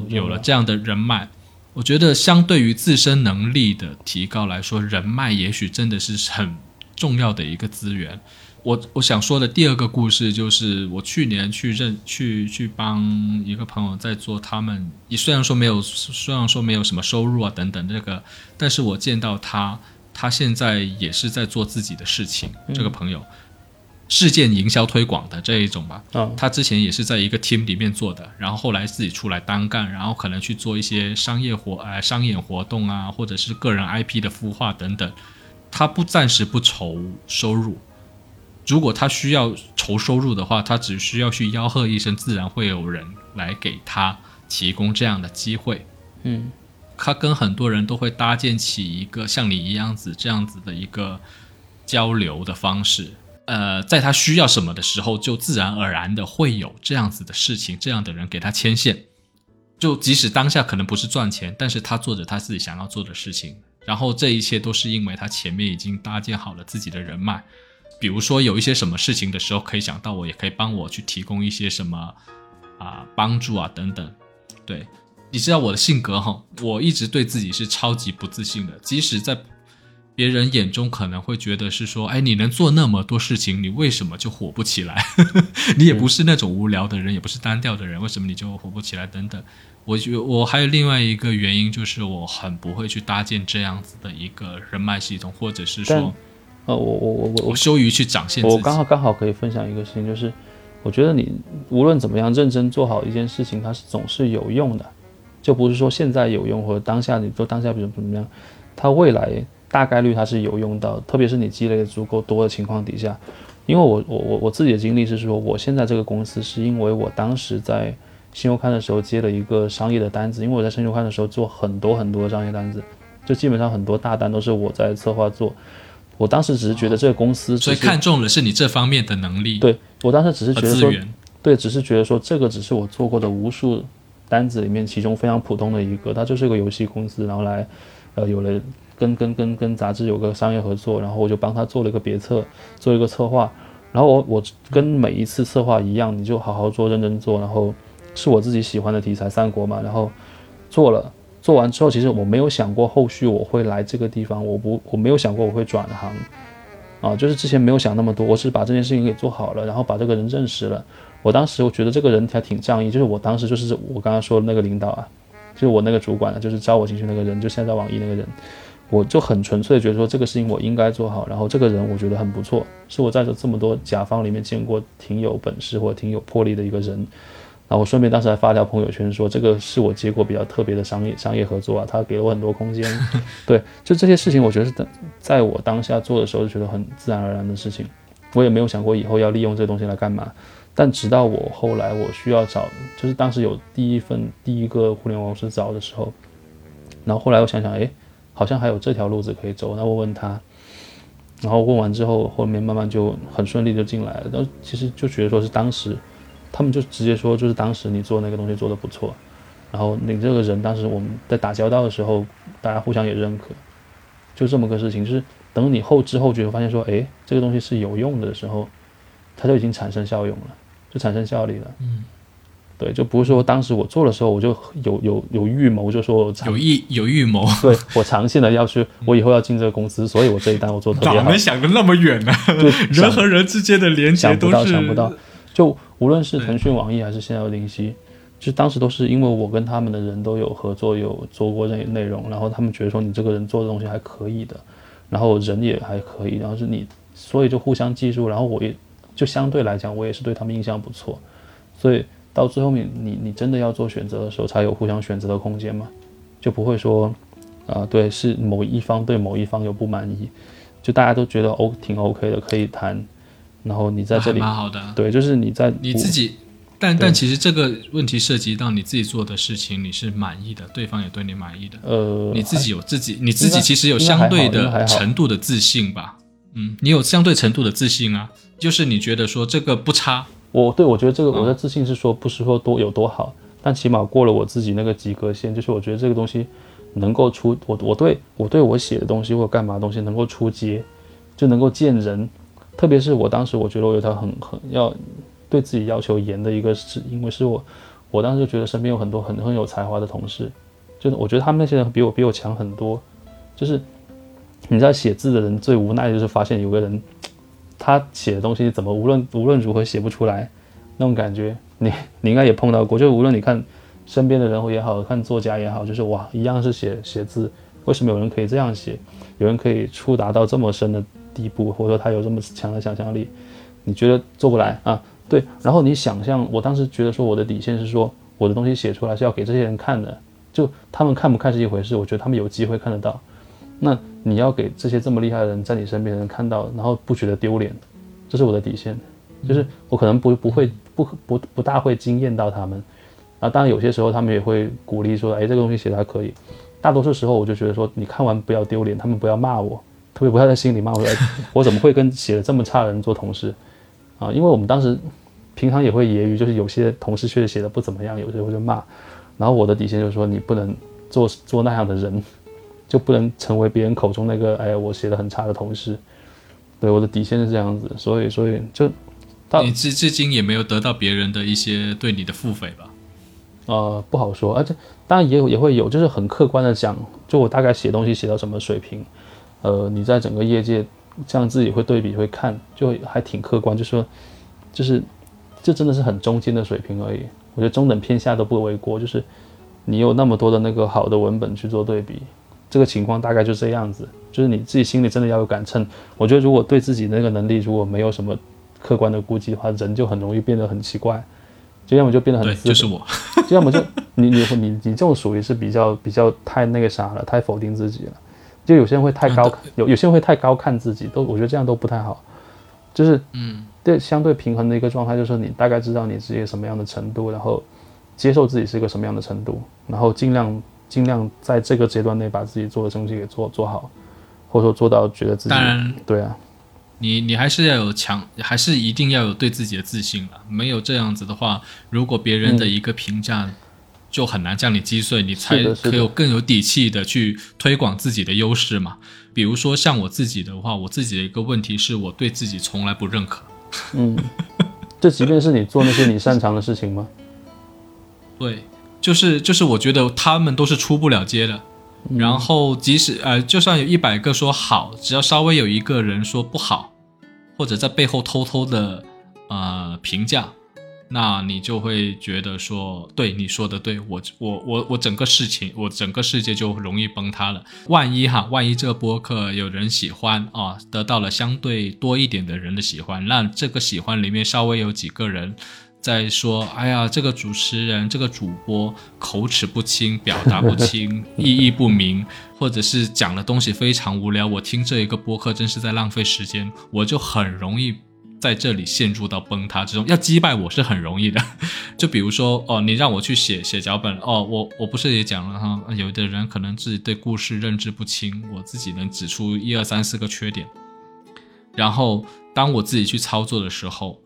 有了这样的人脉。我觉得相对于自身能力的提高来说，人脉也许真的是很重要的一个资源。我我想说的第二个故事就是，我去年去认去去帮一个朋友在做他们，虽然说没有虽然说没有什么收入啊等等这个，但是我见到他，他现在也是在做自己的事情。这个朋友，事件营销推广的这一种吧，啊，他之前也是在一个 team 里面做的，然后后来自己出来单干，然后可能去做一些商业活呃商演活动啊，或者是个人 IP 的孵化等等。他不暂时不愁收入，如果他需要筹收入的话，他只需要去吆喝一声，自然会有人来给他提供这样的机会。嗯他跟很多人都会搭建起一个像你一样子这样子的一个交流的方式。呃，在他需要什么的时候，就自然而然的会有这样子的事情，这样的人给他牵线。就即使当下可能不是赚钱，但是他做着他自己想要做的事情，然后这一切都是因为他前面已经搭建好了自己的人脉。比如说有一些什么事情的时候，可以想到我，也可以帮我去提供一些什么啊、帮助啊等等。对，你知道我的性格哈，我一直对自己是超级不自信的，即使在别人眼中可能会觉得是说，哎，你能做那么多事情，你为什么就火不起来？你也不是那种无聊的人，也不是单调的人，为什么你就火不起来？等等。我觉我还有另外一个原因，就是我很不会去搭建这样子的一个人脉系统，或者是说呃，我我我我我羞于去展现。我刚好刚好可以分享一个事情，就是我觉得你无论怎么样认真做好一件事情，它是总是有用的，就不是说现在有用或者当下你做当下比如怎么样，它未来大概率它是有用到，特别是你积累的足够多的情况底下。因为我我我我自己的经历是说，我现在这个公司是因为我当时在新周刊的时候接了一个商业的单子，因为我在新周刊的时候做很多很多的商业单子，就基本上很多大单都是我在策划做。我当时只是觉得这个公司只所以看中的是你这方面的能力对我当时只是觉得说，对，只是觉得说这个只是我做过的无数单子里面其中非常普通的一个，它就是一个游戏公司，然后来，呃，有了跟跟跟跟杂志有个商业合作，然后我就帮他做了一个别册，做一个策划，然后我我跟每一次策划一样，你就好好做，认真做，然后是我自己喜欢的题材三国嘛，然后做了。做完之后，其实我没有想过后续我会来这个地方，我不我没有想过我会转行，啊，就是之前没有想那么多，我是把这件事情给做好了，然后把这个人认识了。我当时我觉得这个人还挺仗义，就是我当时就是我刚刚说的那个领导啊，就是我那个主管啊，就是招我进去那个人，就现在网易那个人，我就很纯粹觉得说这个事情我应该做好，然后这个人我觉得很不错，是我在这这么多甲方里面见过挺有本事或者挺有魄力的一个人。然后我顺便当时还发条朋友圈说，这个是我接过比较特别的商业商业合作啊，他给了我很多空间。对，就这些事情，我觉得是在在我当下做的时候就觉得很自然而然的事情，我也没有想过以后要利用这个东西来干嘛。但直到我后来我需要找，就是当时有第一份第一个互联网公司找的时候，然后后来我想想，哎，好像还有这条路子可以走，那我问他，然后问完之后，后面慢慢就很顺利就进来了。然后其实就觉得说是当时，他们就直接说就是当时你做那个东西做的不错，然后你这个人当时我们在打交道的时候，大家互相也认可，就这么个事情。就是等你后知后觉发现说，哎，这个东西是有用的时候，它就已经产生效用了，就产生效力了。嗯，对，就不是说当时我做的时候我就有有有预谋，就说我有意有预谋，对我长线的要去，我以后要进这个公司，所以我这一单我做得特别好哪能。想的那么远呢？就人和人之间的连接想不到，想不到。就无论是腾讯、网易还是现在的灵犀，就当时都是因为我跟他们的人都有合作，有做过这内容，然后他们觉得说你这个人做的东西还可以的，然后人也还可以，然后是你，所以就互相记住，然后我也就相对来讲，我也是对他们印象不错，所以到最后面你你真的要做选择的时候，才有互相选择的空间嘛，就不会说啊、对，是某一方对某一方有不满意，就大家都觉得 O 挺 OK 的，可以谈。然后你在这里还蛮好的。对，就是你在你自己，但但其实这个问题涉及到你自己做的事情，你是满意的，对方也对你满意的，呃，你自己有自己，你自己其实有相对的程度的自信吧？嗯，你有相对程度的自信啊，就是你觉得说这个不差，我对我觉得这个我的自信是说不是说多有多好，但起码过了我自己那个及格线，就是我觉得这个东西能够出我我对我对我写的东西或者干嘛东西能够出街，就能够见人。特别是我当时我觉得我有条很很要对自己要求严的一个是因为是我我当时就觉得身边有很多很很有才华的同事，就是我觉得他们那些人比我比我强很多，就是你知道写字的人最无奈就是发现有个人。他写的东西怎么无论无论如何写不出来，那种感觉，你你应该也碰到过。就无论你看身边的人也好看作家也好，就是哇，一样是写写字，为什么有人可以这样写，有人可以触达到这么深的地步，或者说他有这么强的想象力？你觉得做不来啊？对。然后你想象，我当时觉得说我的底线是说，我的东西写出来是要给这些人看的，就他们看不看是一回事，我觉得他们有机会看得到。那你要给这些这么厉害的人在你身边的人看到，然后不觉得丢脸，这是我的底线。就是我可能不不会不不不大会惊艳到他们，啊，当然有些时候他们也会鼓励说，哎，这个东西写的还可以。大多数时候我就觉得说，你看完不要丢脸，他们不要骂我，特别不要在心里骂我，我怎么会跟写的这么差的人做同事啊？因为我们当时平常也会揶揄，就是有些同事确实写的不怎么样，有时候就骂。然后我的底线就是说，你不能做做那样的人。就不能成为别人口中那个哎，我写的很差的同事。对，我的底线是这样子，所以，所以就到，你至至今也没有得到别人的一些对你的付费吧？呃，不好说，而且当然也有也会有，就是很客观的讲，就我大概写东西写到什么水平，呃，你在整个业界这样自己会对比会看，就还挺客观，就说，就是，这真的是很中间的水平而已。我觉得中等偏下都不为过，就是你有那么多的那个好的文本去做对比。这个情况大概就这样子，就是你自己心里真的要有杆秤。我觉得如果对自己那个能力如果没有什么客观的估计的话，人就很容易变得很奇怪，就要么就变得很自，就是我，要 么就你你你你这种 属于是比较比较太那个啥了，太否定自己了。就有些人会太高，有有些人会太高看自己，都我觉得这样都不太好。就是嗯，对相对平衡的一个状态，就是你大概知道你自己什么样的程度，然后接受自己是一个什么样的程度，然后尽量。尽量在这个阶段内把自己做的东西给做做好，或者说做到觉得自己当然对啊，你你还是要有强，还是一定要有对自己的自信了。没有这样子的话，如果别人的一个评价就很难将你击碎，你才可有更有底气的去推广自己的优势嘛。比如说像我自己的话，我自己的一个问题是我对自己从来不认可。嗯，这即便是你做那些你擅长的事情吗？对。就是就是，我觉得他们都是出不了街的。然后即使呃，就算有一百个说好，只要稍微有一个人说不好，或者在背后偷偷的呃评价，那你就会觉得说，对你说的对，我我我我整个事情，我整个世界就容易崩塌了。万一哈，万一这个播客有人喜欢啊，得到了相对多一点的人的喜欢，那这个喜欢里面稍微有几个人。在说，哎呀，这个主持人、这个主播口齿不清，表达不清，意义不明，或者是讲的东西非常无聊，我听这一个播客真是在浪费时间，我就很容易在这里陷入到崩塌之中。要击败我是很容易的，就比如说，哦，你让我去写写脚本，哦，我我不是也讲了哈，有的人可能自己对故事认知不清，我自己能指出一二三四个缺点，然后当我自己去操作的时候。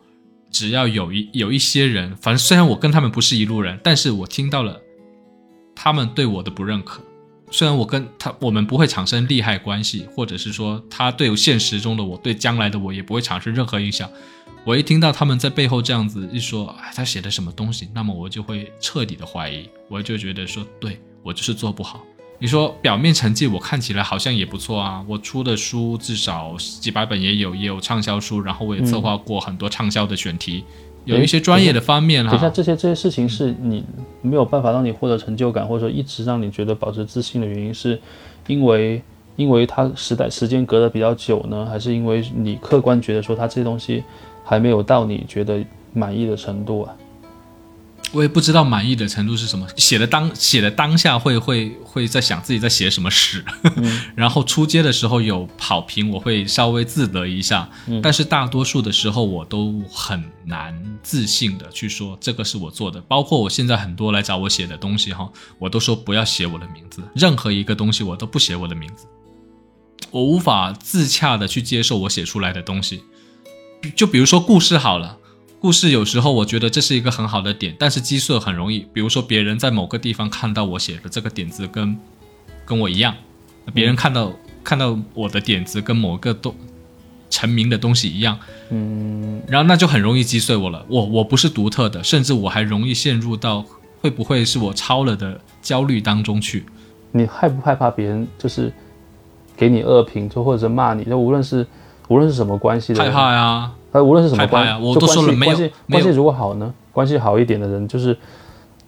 只要有一有一些人，反正虽然我跟他们不是一路人，但是我听到了他们对我的不认可。虽然我跟他我们不会产生利害关系，或者是说他对现实中的我对将来的我也不会产生任何影响。我一听到他们在背后这样子一说，哎，他写的什么东西，那么我就会彻底的怀疑，我就觉得说，对我就是做不好。你说表面成绩我看起来好像也不错啊，我出的书至少几百本也有，也有畅销书，然后我也策划过很多畅销的选题，有一些专业的方面哈。等一下这些这些事情是你没有办法让你获得成就感，或者说一直让你觉得保持自信的原因，是因为因为它时代时间隔得比较久呢，还是因为你客观觉得说它这些东西还没有到你觉得满意的程度啊？我也不知道满意的程度是什么，写的当写的当下会会会在想自己在写什么屎，然后出街的时候有好评，我会稍微自得一下，但是大多数的时候我都很难自信的去说这个是我做的，包括我现在很多来找我写的东西哈，我都说不要写我的名字，任何一个东西我都不写我的名字，我无法自洽的去接受我写出来的东西，就比如说故事好了。故事有时候我觉得这是一个很好的点，但是击碎很容易。比如说别人在某个地方看到我写的这个点子跟跟我一样，别人看到、看到我的点子跟某个东成名的东西一样，嗯，然后那就很容易击碎我了。我我不是独特的，甚至我还容易陷入到会不会是我抄了的焦虑当中去。你害不害怕别人就是给你恶评，就或者是骂你？就无论是无论是什么关系的害，怕呀，呃，无论是什么关，害怕呀我都说了没有关系没关系如果好呢，关系好一点的人，就是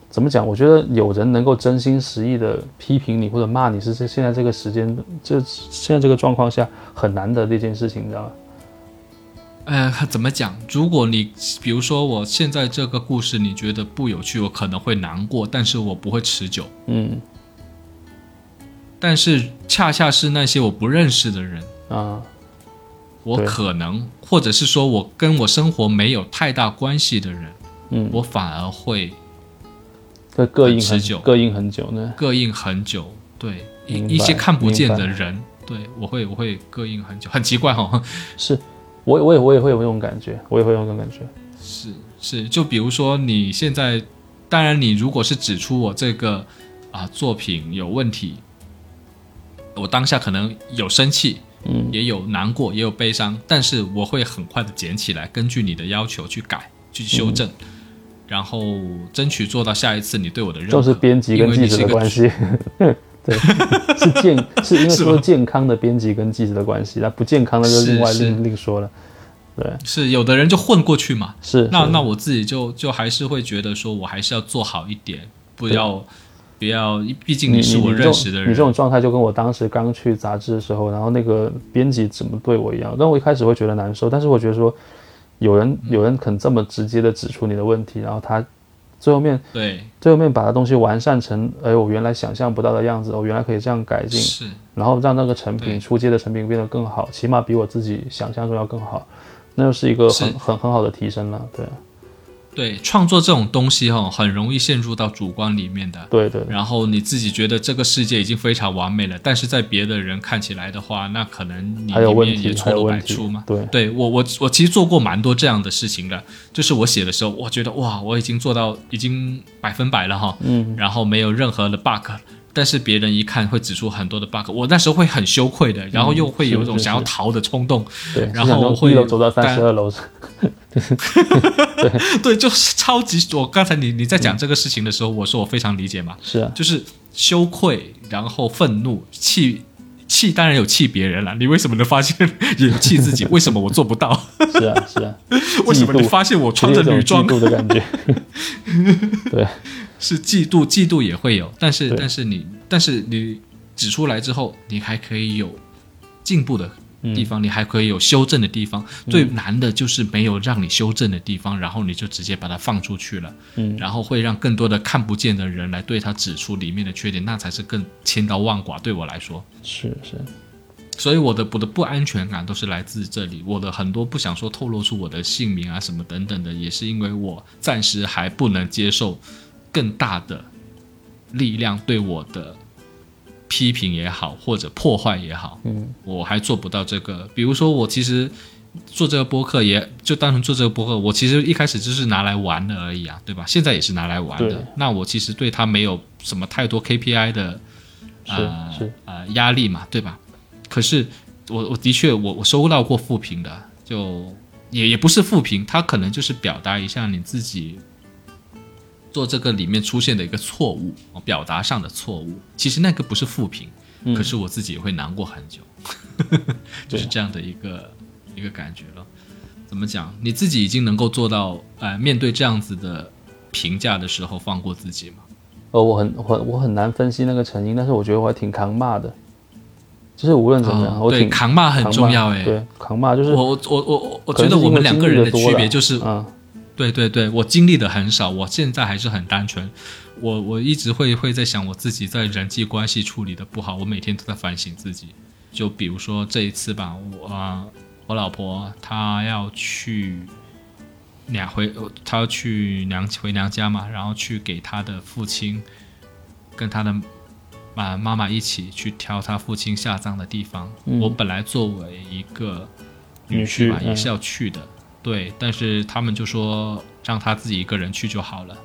怎么讲？我觉得有人能够真心实意的批评你或者骂你，是这现在这个时间，这现在这个状况下很难得的一件事情，你知道吗？呃，怎么讲？如果你比如说我现在这个故事你觉得不有趣，我可能会难过，但是我不会持久。嗯但是恰恰是那些我不认识的人，啊，我可能或者是说我跟我生活没有太大关系的人，嗯，我反而会这膈应很持久很膈应很久呢。膈应很久。对一一些看不见的人，对我会我会膈应很久，很奇怪哈、是，我也我也我也会有这种感觉，我也会有这种感觉。是是，就比如说你现在，当然你如果是指出我这个啊作品有问题，我当下可能有生气，嗯，也有难过，也有悲伤，但是我会很快的捡起来，根据你的要求去改、去修正，然后争取做到下一次你对我的认可。就是编辑跟记者的关系，对，是健 是因为说健康的编辑跟记者的关系，那不健康的就另外另另说了。对，是有的人就混过去嘛，是是。那那我自己就就还是会觉得说我还是要做好一点，不要不要，毕竟你是我你这种认识的人。你这种状态就跟我当时刚去杂志的时候，然后那个编辑怎么对我一样，但我一开始会觉得难受，但是我觉得说有人嗯有人肯这么直接的指出你的问题，然后他最后面对，最后面把它东西完善成，哎，我原来想象不到的样子，我原来可以这样改进，是然后让那个成品出街的成品变得更好，起码比我自己想象中要更好，那就是一个很很很好的提升了。对对，创作这种东西哈、很容易陷入到主观里面的。对对，然后你自己觉得这个世界已经非常完美了，但是在别的人看起来的话，那可能你里面也错漏百出嘛。对对我我我其实做过蛮多这样的事情的，就是我写的时候，我觉得哇，我已经做到已经百分百了哈，嗯，然后没有任何的 bug，但是别人一看会指出很多的 bug，我那时候会很羞愧的，然后又会有一种想要逃的冲动，对，然后会一楼走到三十二楼，对，就是超级。我刚才你你在嗯讲这个事情的时候，我说我非常理解嘛，是啊，就是羞愧，然后愤怒、气。气当然有气别人了，你为什么能发现也有气自己？为什么我做不到？是啊，是啊，为什么你发现我穿着女装的感觉，对，是嫉妒，嫉妒也会有，但是但是你但是你指出来之后，你还可以有进步的地方，你还可以有修正的地方。最难的就是没有让你修正的地方，然后你就直接把它放出去了，嗯然后会让更多的看不见的人来对他指出里面的缺点，那才是更千刀万剐。对我来说，是是，所以我的我的不安全感都是来自这里。我的很多不想说透露出我的姓名啊什么等等的，也是因为我暂时还不能接受更大的力量对我的批评也好，或者破坏也好，嗯，我还做不到这个。比如说，我其实做这个播客也，就单纯做这个播客，我其实一开始就是拿来玩的而已啊，对吧？现在也是拿来玩的。那我其实对它没有什么太多 KPI 的是呃是，呃压力嘛，对吧？可是我我的确我我收到过负评的，就也也不是负评，它可能就是表达一下你自己做这个里面出现的一个错误，哦表达上的错误。其实那个不是负评，嗯可是我自己也会难过很久，就是这样的一个一个感觉了。怎么讲？你自己已经能够做到，呃，面对这样子的评价的时候放过自己吗？呃，我很我我很难分析那个成因，但是我觉得我还挺扛骂的，就是无论怎么样，我挺扛骂很重要哎。对，扛骂就是我我我我我觉得我们两个人的区别就是，嗯对对对，我经历的很少，我现在还是很单纯。我我一直会会在想我自己在人际关系处理的不好，我每天都在反省自己。就比如说这一次吧，我啊、我老婆她要去娘回，她要去娘回娘家嘛，然后去给她的父亲跟她的啊妈妈一起去挑她父亲下葬的地方。嗯我本来作为一个女女婿吧，婿嗯也是要去的。对，但是他们就说让他自己一个人去就好了，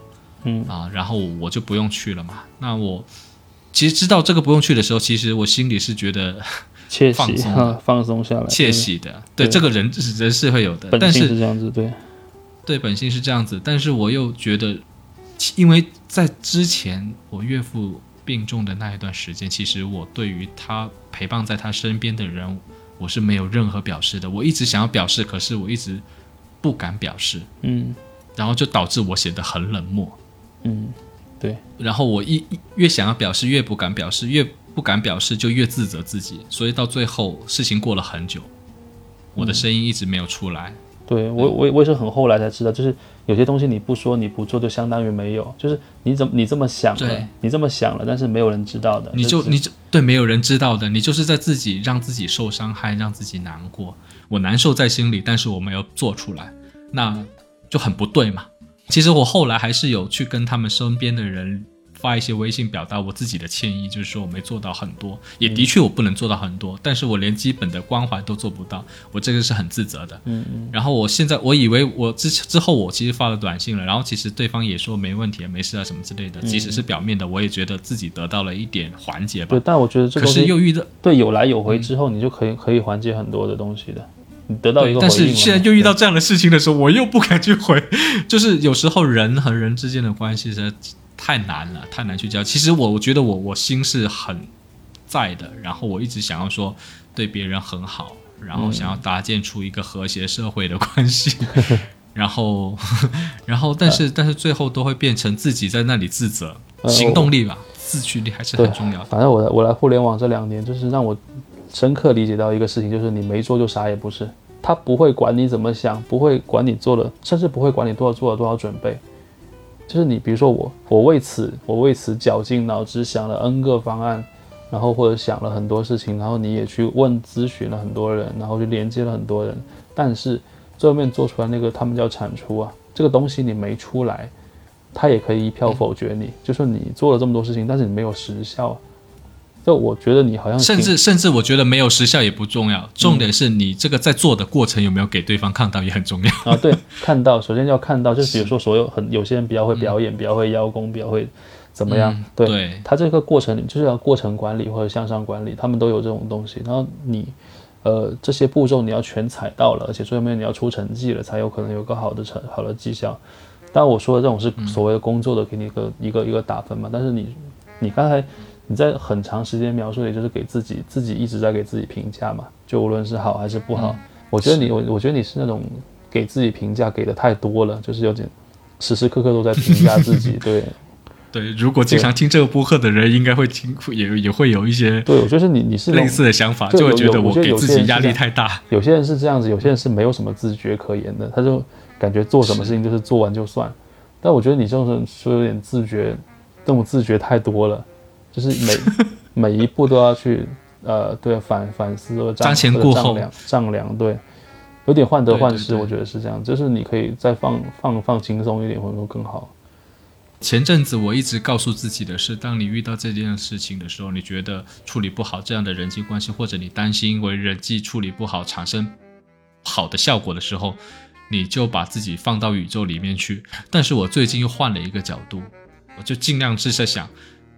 嗯。啊，然后我就不用去了嘛。那我其实知道这个不用去的时候，其实我心里是觉得窃放松 放松下来，窃喜的。对，对这个人人是会有的，但是是这样子，对，对本性是这样子，但是我又觉得，因为在之前我岳父病重的那一段时间，其实我对于他陪伴在他身边的人，我是没有任何表示的。我一直想要表示，可是我一直不敢表示，嗯。然后就导致我显得很冷漠。嗯，对。然后我一一越想要表示，越不敢表示，越不敢表示就越自责自己，所以到最后事情过了很久，我的声音一直没有出来。对我我也我也是很后来才知道，就是有些东西你不说你不做，就相当于没有，就是你怎么你这么想对。了，你这么想了，但是没有人知道的，你就只你就对没有人知道的，你就是在自己让自己受伤害，让自己难过。我难受在心里，但是我没有做出来，那就很不对嘛。其实我后来还是有去跟他们身边的人发一些微信，表达我自己的歉意，就是说我没做到很多，也的确我不能做到很多，但是我连基本的关怀都做不到，我这个是很自责的。嗯嗯然后我现在我以为我之之后我其实发了短信了，然后其实对方也说没问题，没事啊什么之类的，即使是表面的，我也觉得自己得到了一点缓解吧对，。但我觉得这可是又遇到，对有来有回之后，你就可以可以缓解很多的东西的，你得到一个回应但是现在又遇到这样的事情的时候，我又不敢去回。就是有时候人和人之间的关系实在太难了，太难去交。其实我我觉得我我心是很在的，然后我一直想要说对别人很好，然后想要搭建出一个和谐社会的关系。然后，然后，但是，但是最后都会变成自己在那里自责，呃行动力吧，自驱力还是很重要的。反正我来我来互联网这两年，就是让我深刻理解到一个事情，就是你没做就啥也不是。他不会管你怎么想，不会管你做了，甚至不会管你多少做了多少准备。就是你，比如说我，我为此我为此绞尽脑汁想了 N 个方案，然后或者想了很多事情，然后你也去问咨询了很多人，然后就连接了很多人，但是最后面做出来那个他们叫产出啊，这个东西你没出来，他也可以一票否决你，就说你做了这么多事情，但是你没有实效。就我觉得你好像甚至甚至，我觉得没有时效也不重要，重点是你这个在做的过程有没有给对方看到也很重要。啊，对，看到首先要看到，就是比如说所有很有些人比较会表演，比较会邀功，比较会怎么样？嗯对，对他这个过程就是要过程管理或者向上管理，他们都有这种东西。然后你呃这些步骤你要全踩到了，而且最后面你要出成绩了，才有可能有个好的成好的绩效。但我说的这种是所谓的工作的，给你一个一个一个打分嘛。但是你你刚才你在很长时间描述，也就是给自己自己一直在给自己评价嘛，就无论是好还是不好。我觉得你我我觉得你是那种给自己评价给的太多了，就是有点时时刻刻都在评价自己。对对，如果经常听这个播客的人，应该会听，也也会有一些对，我觉得是你你是类似的想法，就会觉得我给自己压力太大。有些人是这样子，有些人是没有什么自觉可言的，他就感觉做什么事情就是做完就算。但我觉得你这种人说有点自觉，这种自觉太多了，就是每 每一步都要去呃对反反思瞻前顾后丈量对，有点患得患失，我觉得是这样，就是你可以再放放放轻松一点，会不会更好。前阵子我一直告诉自己的是，当你遇到这件事情的时候，你觉得处理不好这样的人际关系，或者你担心因为人际处理不好产生好的效果的时候，你就把自己放到宇宙里面去。但是我最近又换了一个角度，我就尽量是在想，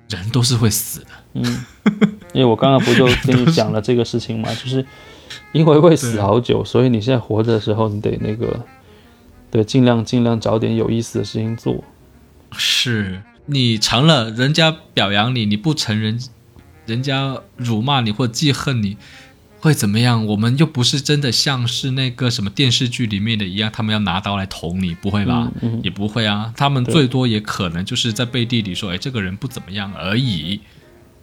人都是会死的。嗯，因为我刚刚不就 跟你讲了这个事情嘛，就是因为会死好久，所以你现在活着的时候，你得那个，对，尽量尽量找点有意思的事情做。是你成了人家表扬你，你不成人，人家辱骂你或记恨你，会怎么样？我们又不是真的像是那个什么电视剧里面的一样，他们要拿刀来捅你，不会吧？嗯嗯也不会啊，他们最多也可能就是在背地里说，哎，这个人不怎么样而已。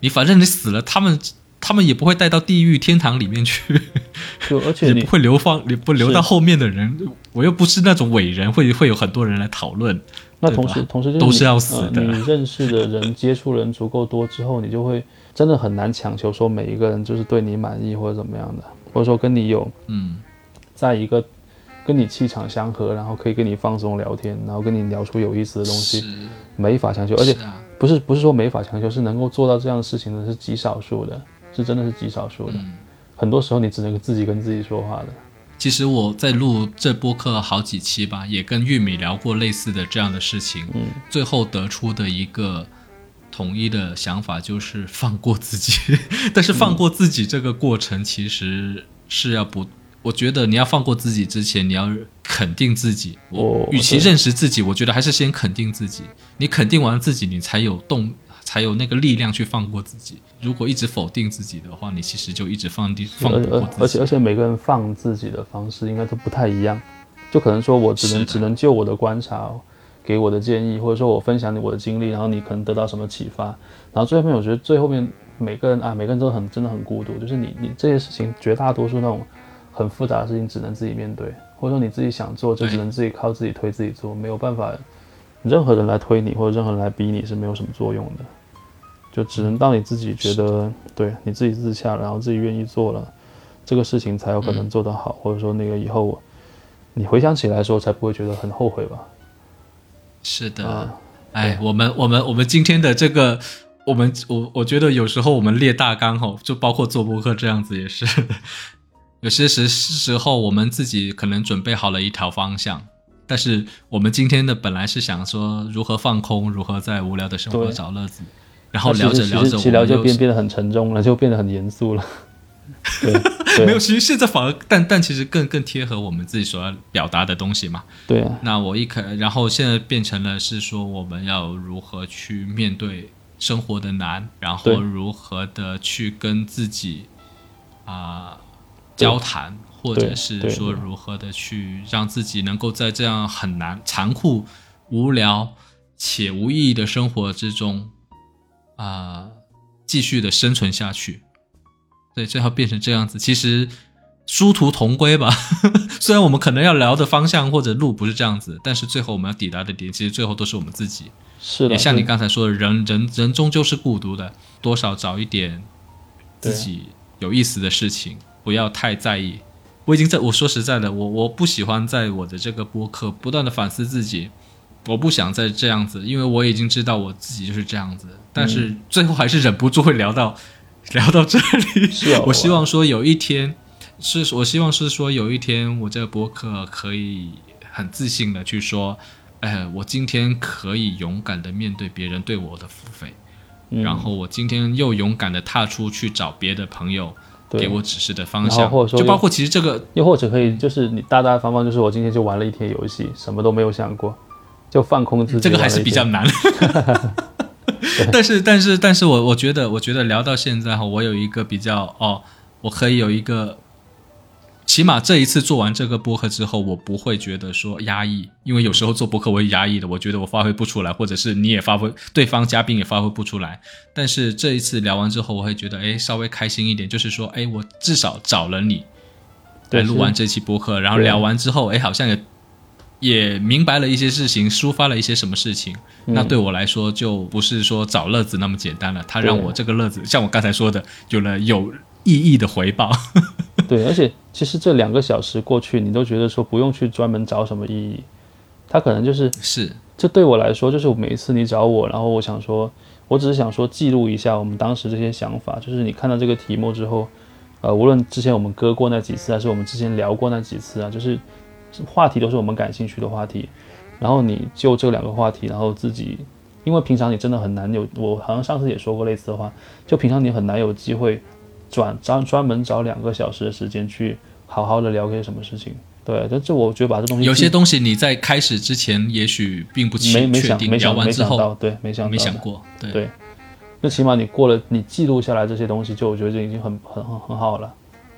你反正你死了，他们他们也不会带到地狱、天堂里面去，就而且你 也不会流放，也不留到后面的人。我又不是那种伟人，会会有很多人来讨论。那同时同时就是都是要死的呃你认识的人、接触人足够多之后，你就会真的很难强求说每一个人就是对你满意或者怎么样的，或者说跟你有嗯，在一个跟你气场相合，然后可以跟你放松聊天，然后跟你聊出有意思的东西，没法强求，而且不是不是说没法强求，是能够做到这样的事情的是极少数的，是真的是极少数的。嗯很多时候你只能自己跟自己说话的。其实我在录这播客好几期吧，也跟玉米聊过类似的这样的事情。嗯，最后得出的一个统一的想法就是放过自己。但是放过自己这个过程其实是要不，我觉得你要放过自己之前，你要肯定自己。我与其认识自己，我觉得还是先肯定自己。你肯定完自己，你才有动，才有那个力量去放过自己。如果一直否定自己的话，你其实就一直放低放而不过自己而而且而。且每个人放自己的方式应该都不太一样，就可能说我只能只能就我的观察给我的建议，或者说我分享我的经历，然后你可能得到什么启发，然后最后面我觉得最后面每个人啊每个人都很真的很孤独，就是你你这些事情绝大多数那种很复杂的事情只能自己面对，或者说你自己想做就只能自己靠自己推自己做，没有办法任何人来推你或者任何人来逼你是没有什么作用的。就只能当你自己觉得对你自己自洽，然后自己愿意做了，这个事情才有可能做得好，或者说那个以后你回想起来的时候才不会觉得很后悔吧？是的，啊哎，我们我们我们今天的这个，我们我我觉得有时候我们列大纲吼，就包括做播客这样子也是，有些时时候我们自己可能准备好了一条方向，但是我们今天的本来是想说如何放空，如何在无聊的生活找乐子，然后聊着聊着聊就变变得很沉重了，就变得很严肃了。对对没有，其实现在反而但但其实更更贴合我们自己所要表达的东西嘛。对啊，那我一可，然后现在变成了是说我们要如何去面对生活的难，然后如何的去跟自己啊、对交谈，或者是说如何的去让自己能够在这样很难、残酷、无聊且无意义的生活之中啊、继续的生存下去。对，最后变成这样子，其实殊途同归吧。虽然我们可能要聊的方向或者路不是这样子，但是最后我们要抵达的点，其实最后都是我们自己。是的，也像你刚才说的，人人人终究是孤独的，多少找一点自己有意思的事情，不要太在意。我已经在我说实在的，我我不喜欢在我的这个播客不断的反思自己，我不想再这样子，因为我已经知道我自己就是这样子，但是最后还是忍不住会聊到 聊到这里。啊我希望说有一天，是我希望是说有一天我这个博客可以很自信的去说，哎，我今天可以勇敢的面对别人对我的付费，嗯然后我今天又勇敢的踏出去找别的朋友给我指示的方向或者，说就包括其实这个又或者可以就是你大大方方，就是我今天就玩了一天游戏，什么都没有想过，就放空自己。这个还是比较。难。但是，但是，但是我我觉得，我觉得聊到现在哈，我有一个比较哦，我可以有一个，起码这一次做完这个播客之后，我不会觉得说压抑，因为有时候做播客我会压抑的，我觉得我发挥不出来，或者是你也发挥，对方嘉宾也发挥不出来。但是这一次聊完之后，我会觉得哎，稍微开心一点，就是说哎，我至少找了你对录完这期播客，然后聊完之后，哎，好像也也明白了一些事情，抒发了一些什么事情。那对我来说，就不是说找乐子那么简单了。他让我这个乐子，像我刚才说的，有了有意义的回报。对，而且其实这两个小时过去，你都觉得说不用去专门找什么意义，他可能就是是，这对我来说，就是每一次你找我，然后我想说，我只是想说记录一下我们当时这些想法。就是你看到这个题目之后，呃，无论之前我们割过那几次，还是我们之前聊过那几次啊，就是话题都是我们感兴趣的话题。然后你就这两个话题，然后自己，因为平常你真的很难有，我好像上次也说过类似的话，就平常你很难有机会转专专门找两个小时的时间去好好的聊些什么事情。对，但这我觉得把这东西有些东西你在开始之前也许并不没确没想没想聊完之没想到，后对，没想没想过，对对那起码你过了，你记录下来这些东西，就我觉得就已经很很很很好了。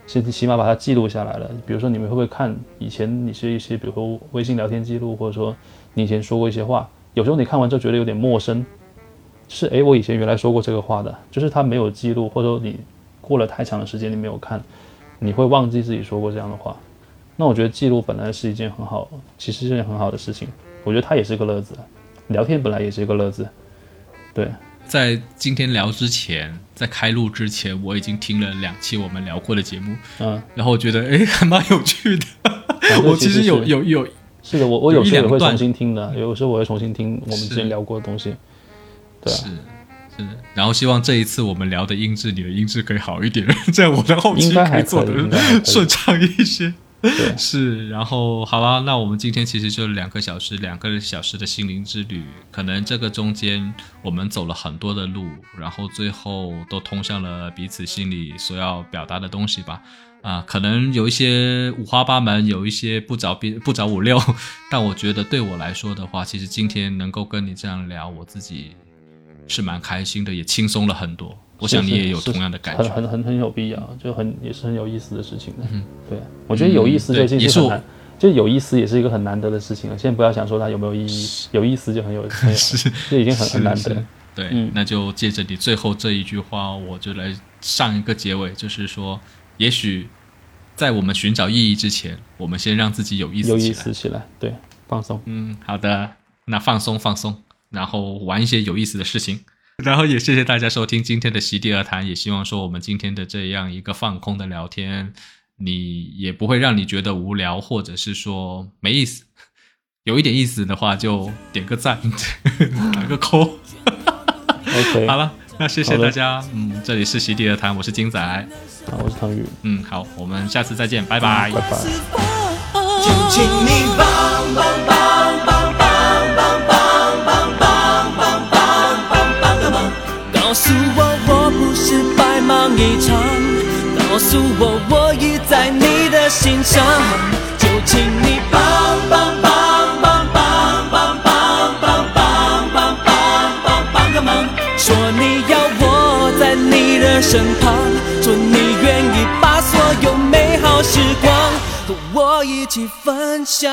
起起码把它记录下来了。比如说你们会不会看以前你是一些，比如说微信聊天记录，或者说你以前说过一些话，有时候你看完之后觉得有点陌生，是诶，我以前原来说过这个话的，就是他没有记录，或者说你过了太长的时间你没有看，你会忘记自己说过这样的话。那我觉得记录本来是一件很好，其实是件很好的事情。我觉得它也是个乐子，聊天本来也是一个乐子。对，在今天聊之前，在开录之前，我已经听了两期我们聊过的节目，嗯，然后我觉得哎还蛮有趣的。我其实有有有是的，我我有有时候也会重新听的，有时候我会重新听我们之前聊过的东西。对啊是是，然后希望这一次我们聊的音质，你的音质可以好一点，这样我的后期应该还以做可以应该还可以的顺畅一些。是，然后好了，那我们今天其实就两个小时，两个小时的心灵之旅，可能这个中间我们走了很多的路，然后最后都通向了彼此心里所要表达的东西吧。啊，可能有一些五花八门，有一些不着边 不着五六，但我觉得对我来说的话，其实今天能够跟你这样聊，我自己是蛮开心的，也轻松了很多。我想你也有同样的感觉，很很很很有必要，就很也是很有意思的事情的。嗯，对，我觉得有意思这件事很难，就有意思也是一个很难得的事情了。先不要想说它有没有意义，有意思就很有，是，这已经很很难得。对，那就借着你最后这一句话，我就来上一个结尾，就是说，也许在我们寻找意义之前，我们先让自己有意思，有意思起来，对，放松。嗯，好的，那放松放松，然后玩一些有意思的事情。然后也谢谢大家收听今天的席地而谈，也希望说我们今天的这样一个放空的聊天，你也不会让你觉得无聊，或者是说没意思。有一点意思的话，就点个赞，打个 call。OK，好了，那谢谢大家。嗯，这里是席地而谈，我是金仔，好，我是唐宇。嗯，好，我们下次再见，拜拜，拜拜。告诉我我不是白忙一场，告诉我我已在你的心上，就请你帮帮帮帮帮帮帮帮帮帮帮帮个忙，说你要我在你的身旁，说你愿意把所有美好时光和我一起分享。